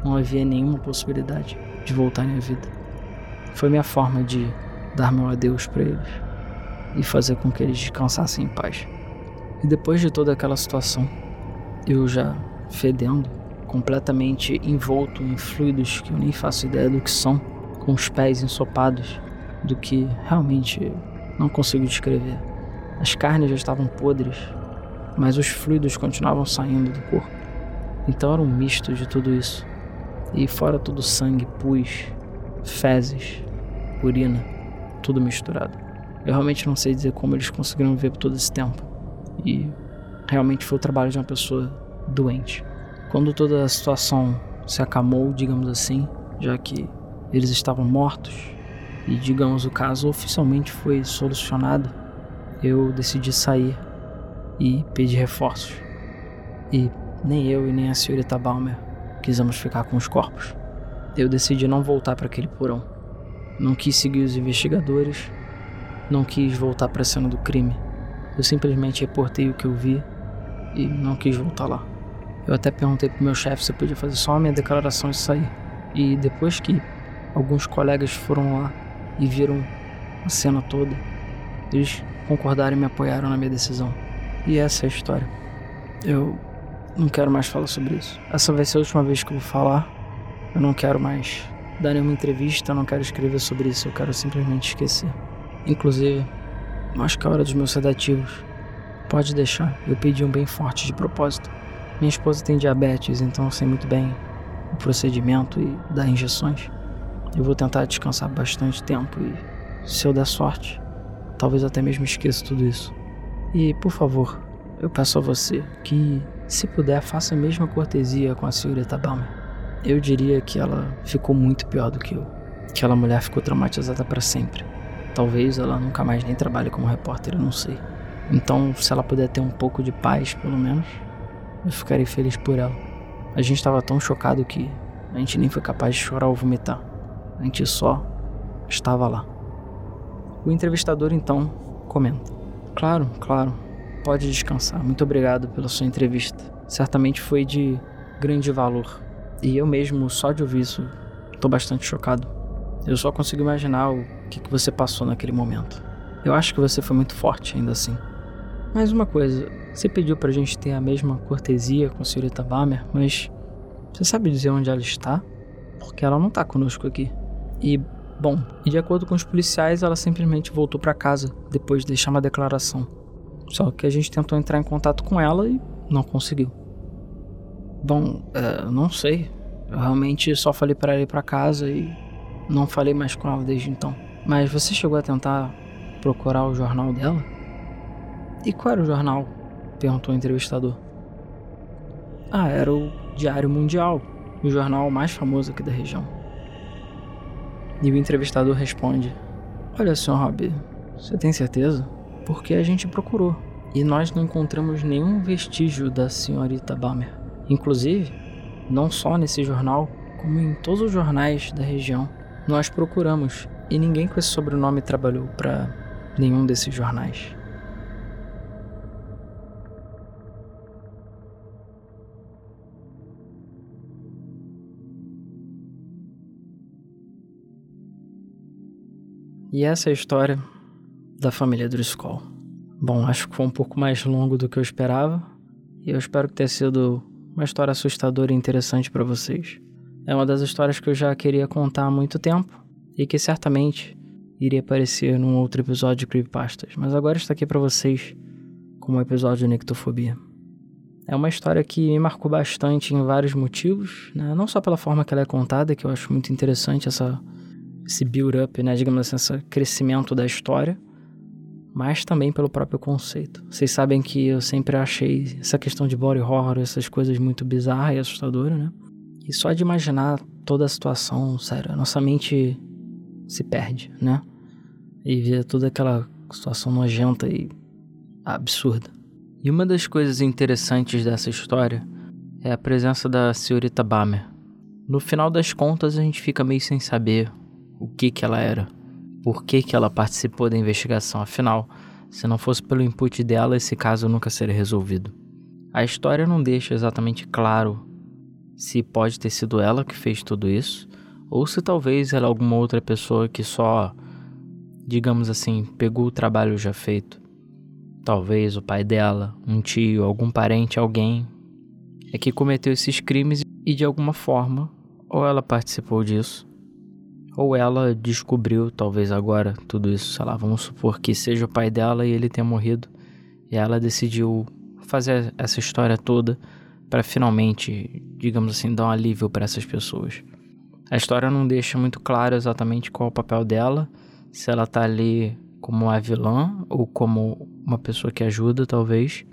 não havia nenhuma possibilidade de voltarem à vida. Foi minha forma de dar meu adeus para eles e fazer com que eles descansassem em paz. E depois de toda aquela situação, eu já fedendo, completamente envolto em fluidos que eu nem faço ideia do que são, com os pés ensopados, do que realmente não consigo descrever. As carnes já estavam podres, mas os fluidos continuavam saindo do corpo. Então era um misto de tudo isso. E fora tudo sangue, pus, fezes, urina, tudo misturado. Eu realmente não sei dizer como eles conseguiram viver por todo esse tempo. E realmente foi o trabalho de uma pessoa doente. Quando toda a situação se acalmou, digamos assim, já que eles estavam mortos e, digamos, o caso oficialmente foi solucionado, eu decidi sair e pedir reforços. E nem eu e nem a senhorita Balmer quisemos ficar com os corpos. Eu decidi não voltar para aquele porão. Não quis seguir os investigadores, não quis voltar para a cena do crime. Eu simplesmente reportei o que eu vi e não quis voltar lá. Eu até perguntei pro meu chefe se eu podia fazer só a minha declaração e sair. E depois que alguns colegas foram lá e viram a cena toda, eles concordaram e me apoiaram na minha decisão. E essa é a história. Eu não quero mais falar sobre isso. Essa vai ser a última vez que eu vou falar. Eu não quero mais dar nenhuma entrevista, eu não quero escrever sobre isso, eu quero simplesmente esquecer. Inclusive, acho que é a hora dos meus sedativos. Pode deixar, eu pedi um bem forte de propósito. Minha esposa tem diabetes, então eu sei muito bem o procedimento e dar injeções. Eu vou tentar descansar bastante tempo e, se eu der sorte, talvez até mesmo esqueça tudo isso. E, por favor, eu peço a você que, se puder, faça a mesma cortesia com a senhorita Balmer. Eu diria que ela ficou muito pior do que eu. Aquela mulher ficou traumatizada para sempre. Talvez ela nunca mais nem trabalhe como repórter, eu não sei. Então, se ela puder ter um pouco de paz, pelo menos, eu ficarei feliz por ela. A gente estava tão chocado que a gente nem foi capaz de chorar ou vomitar. A gente só estava lá. O entrevistador então comenta: Claro, claro, pode descansar. Muito obrigado pela sua entrevista. Certamente foi de grande valor. E eu mesmo, só de ouvir isso, estou bastante chocado. Eu só consigo imaginar o que, que você passou naquele momento. Eu acho que você foi muito forte ainda assim. Mais uma coisa, você pediu pra gente ter a mesma cortesia com a senhorita Bamer, mas você sabe dizer onde ela está? Porque ela não tá conosco aqui. E, bom, de acordo com os policiais, ela simplesmente voltou para casa depois de deixar uma declaração. Só que a gente tentou entrar em contato com ela e não conseguiu. Bom, é, não sei. Eu realmente só falei para ela ir para casa e não falei mais com ela desde então. Mas você chegou a tentar procurar o jornal dela? E qual era o jornal? perguntou o entrevistador. Ah, era o Diário Mundial, o jornal mais famoso aqui da região. E o entrevistador responde: Olha, senhor Rob, você tem certeza? Porque a gente procurou e nós não encontramos nenhum vestígio da senhorita Balmer. Inclusive, não só nesse jornal, como em todos os jornais da região. Nós procuramos e ninguém com esse sobrenome trabalhou para nenhum desses jornais. E essa é a história da família Driscoll. Bom, acho que foi um pouco mais longo do que eu esperava, e eu espero que tenha sido uma história assustadora e interessante para vocês. É uma das histórias que eu já queria contar há muito tempo e que certamente iria aparecer num outro episódio de Creepypastas, mas agora está aqui para vocês como um episódio de Nictofobia. É uma história que me marcou bastante em vários motivos, né? não só pela forma que ela é contada, que eu acho muito interessante essa esse build-up, né, digamos assim, esse crescimento da história, mas também pelo próprio conceito. Vocês sabem que eu sempre achei essa questão de body horror, essas coisas muito bizarras e assustadoras, né? E só de imaginar toda a situação, sério, a nossa mente se perde, né? E vê toda aquela situação nojenta e absurda. E uma das coisas interessantes dessa história é a presença da senhorita Bamer. No final das contas, a gente fica meio sem saber o que, que ela era, por que, que ela participou da investigação. Afinal, se não fosse pelo input dela, esse caso nunca seria resolvido. A história não deixa exatamente claro se pode ter sido ela que fez tudo isso, ou se talvez ela é alguma outra pessoa que só, digamos assim, pegou o trabalho já feito. Talvez o pai dela, um tio, algum parente, alguém, é que cometeu esses crimes E de alguma forma, ou ela participou disso, ou ela descobriu, talvez agora, tudo isso, sei lá, vamos supor que seja o pai dela e ele tenha morrido, e ela decidiu fazer essa história toda para finalmente, digamos assim, dar um alívio para essas pessoas. A história não deixa muito claro exatamente qual é o papel dela, se ela tá ali como uma vilã ou como uma pessoa que ajuda, talvez.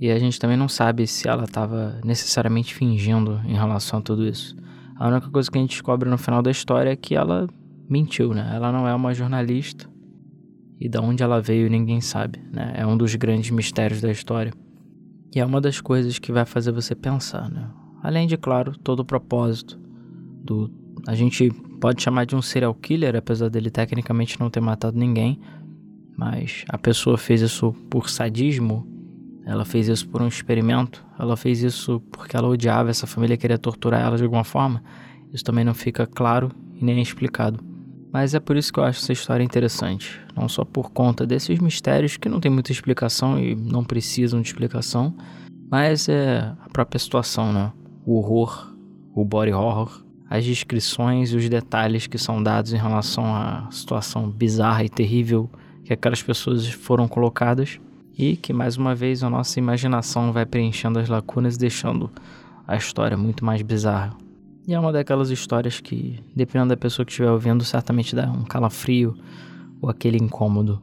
E a gente também não sabe se ela estava necessariamente fingindo em relação a tudo isso. A única coisa que a gente descobre no final da história é que ela mentiu, né? Ela não é uma jornalista. E da onde ela veio ninguém sabe, né? É um dos grandes mistérios da história. E é uma das coisas que vai fazer você pensar, né? Além de, claro, todo o propósito do. A gente pode chamar de um serial killer, apesar dele tecnicamente não ter matado ninguém. Mas a pessoa fez isso por sadismo, ela fez isso por um experimento, ela fez isso porque ela odiava essa família, queria torturar ela de alguma forma. Isso também não fica claro e nem explicado. Mas é por isso que eu acho essa história interessante. Não só por conta desses mistérios que não tem muita explicação e não precisam de explicação, mas é a própria situação, né? O horror, o body horror, as descrições e os detalhes que são dados em relação à situação bizarra e terrível que aquelas pessoas foram colocadas e que mais uma vez a nossa imaginação vai preenchendo as lacunas, deixando a história muito mais bizarra. E é uma daquelas histórias que, dependendo da pessoa que estiver ouvindo, certamente dá um calafrio ou aquele incômodo.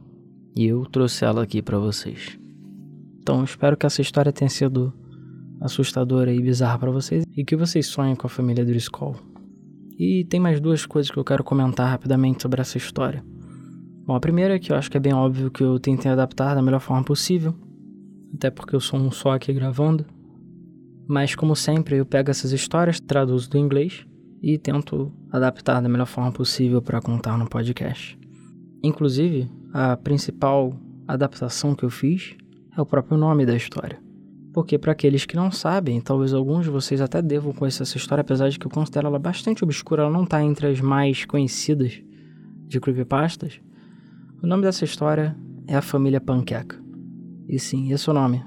E eu trouxe ela aqui para vocês. Então, espero que essa história tenha sido assustadora e bizarra para vocês e que vocês sonhem com a família Driscoll. E tem mais duas coisas que eu quero comentar rapidamente sobre essa história. Bom, a primeira é que eu acho que é bem óbvio que eu tentei adaptar da melhor forma possível, até porque eu sou um só aqui gravando. Mas, como sempre, eu pego essas histórias, traduzo do inglês e tento adaptar da melhor forma possível para contar no podcast. Inclusive, a principal adaptação que eu fiz é o próprio nome da história. Porque, para aqueles que não sabem, talvez alguns de vocês até devam conhecer essa história, apesar de que eu considero ela bastante obscura, ela não está entre as mais conhecidas de creepypastas. O nome dessa história é A Família Panqueca. E sim, esse é o nome.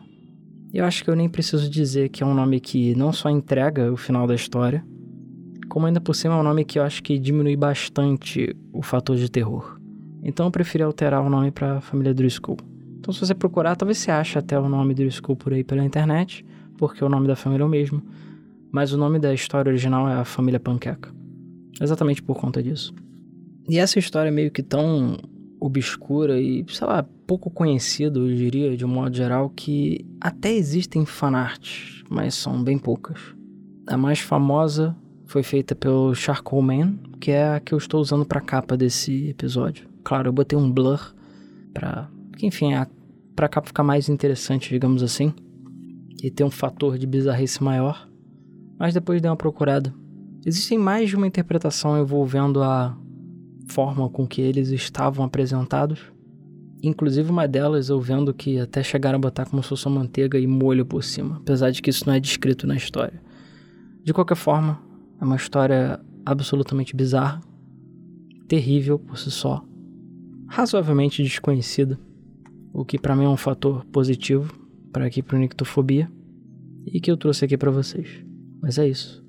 Eu acho que eu nem preciso dizer que é um nome que não só entrega o final da história, como ainda por cima é um nome que eu acho que diminui bastante o fator de terror. Então eu preferi alterar o nome para Família Driscoll. Então se você procurar, talvez você ache até o nome Driscoll por aí pela internet, porque o nome da família é o mesmo, mas o nome da história original é A Família Panqueca. Exatamente por conta disso. E essa história é meio que tão obscura e, sei lá, pouco conhecida, eu diria, de um modo geral, que até existem fanarts, mas são bem poucas. A mais famosa foi feita pelo Charcoal Man, que é a que eu estou usando para capa desse episódio. Claro, eu botei um blur para, enfim, a para capa ficar mais interessante, digamos assim, e ter um fator de bizarrice maior. Mas depois dei uma procurada. Existem mais de uma interpretação envolvendo a forma com que eles estavam apresentados. Inclusive uma delas eu vendo que até chegaram a botar como se fosse manteiga e molho por cima, apesar de que isso não é descrito na história. De qualquer forma, é uma história absolutamente bizarra, terrível por si só, razoavelmente desconhecida, o que para mim é um fator positivo para aqui pro Nictofobia e que eu trouxe aqui para vocês. Mas é isso.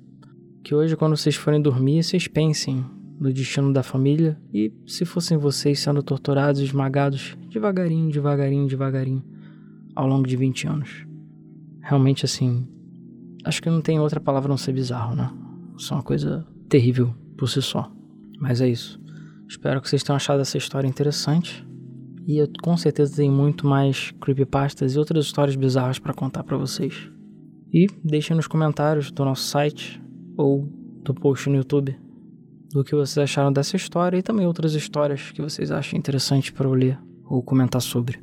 Que hoje quando vocês forem dormir, vocês pensem no destino da família e se fossem vocês sendo torturados e esmagados devagarinho, devagarinho, devagarinho ao longo de 20 anos. Realmente assim, acho que não tem outra palavra não ser bizarro, né? Isso é uma coisa terrível por si só. Mas é isso. Espero que vocês tenham achado essa história interessante. E eu com certeza tenho muito mais creepypastas e outras histórias bizarras para contar para vocês. E deixem nos comentários do nosso site ou do post no YouTube do que vocês acharam dessa história e também outras histórias que vocês acham interessante para eu ler ou comentar sobre.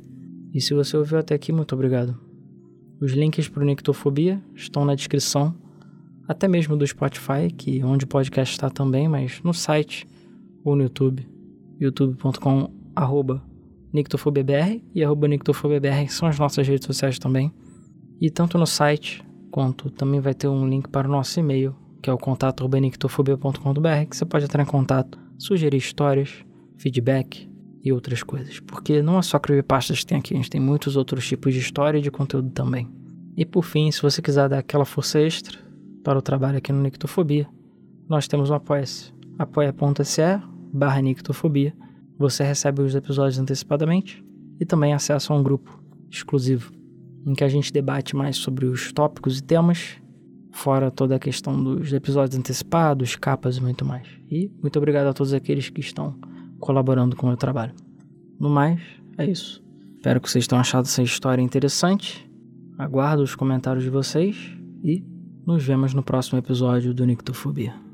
E se você ouviu até aqui, muito obrigado. Os links para o Nictofobia estão na descrição, até mesmo do Spotify, que é onde o podcast está também, mas no site ou no YouTube, youtube.com arroba nictofobiabr e arroba nictofobiabr são as nossas redes sociais também. E tanto no site quanto também vai ter um link para o nosso e-mail, que é o contato urbanictofobia.com.br, que você pode entrar em contato, sugerir histórias, feedback e outras coisas. Porque não é só creepypastas que tem aqui, a gente tem muitos outros tipos de história e de conteúdo também. E por fim, se você quiser dar aquela força extra para o trabalho aqui no Nictofobia, nós temos um apoia-se, apoia.se barra Nictofobia. Você recebe os episódios antecipadamente e também acesso a um grupo exclusivo em que a gente debate mais sobre os tópicos e temas, fora toda a questão dos episódios antecipados, capas e muito mais. E muito obrigado a todos aqueles que estão colaborando com o meu trabalho. No mais, é isso. Espero que vocês tenham achado essa história interessante. Aguardo os comentários de vocês e nos vemos no próximo episódio do Nictofobia.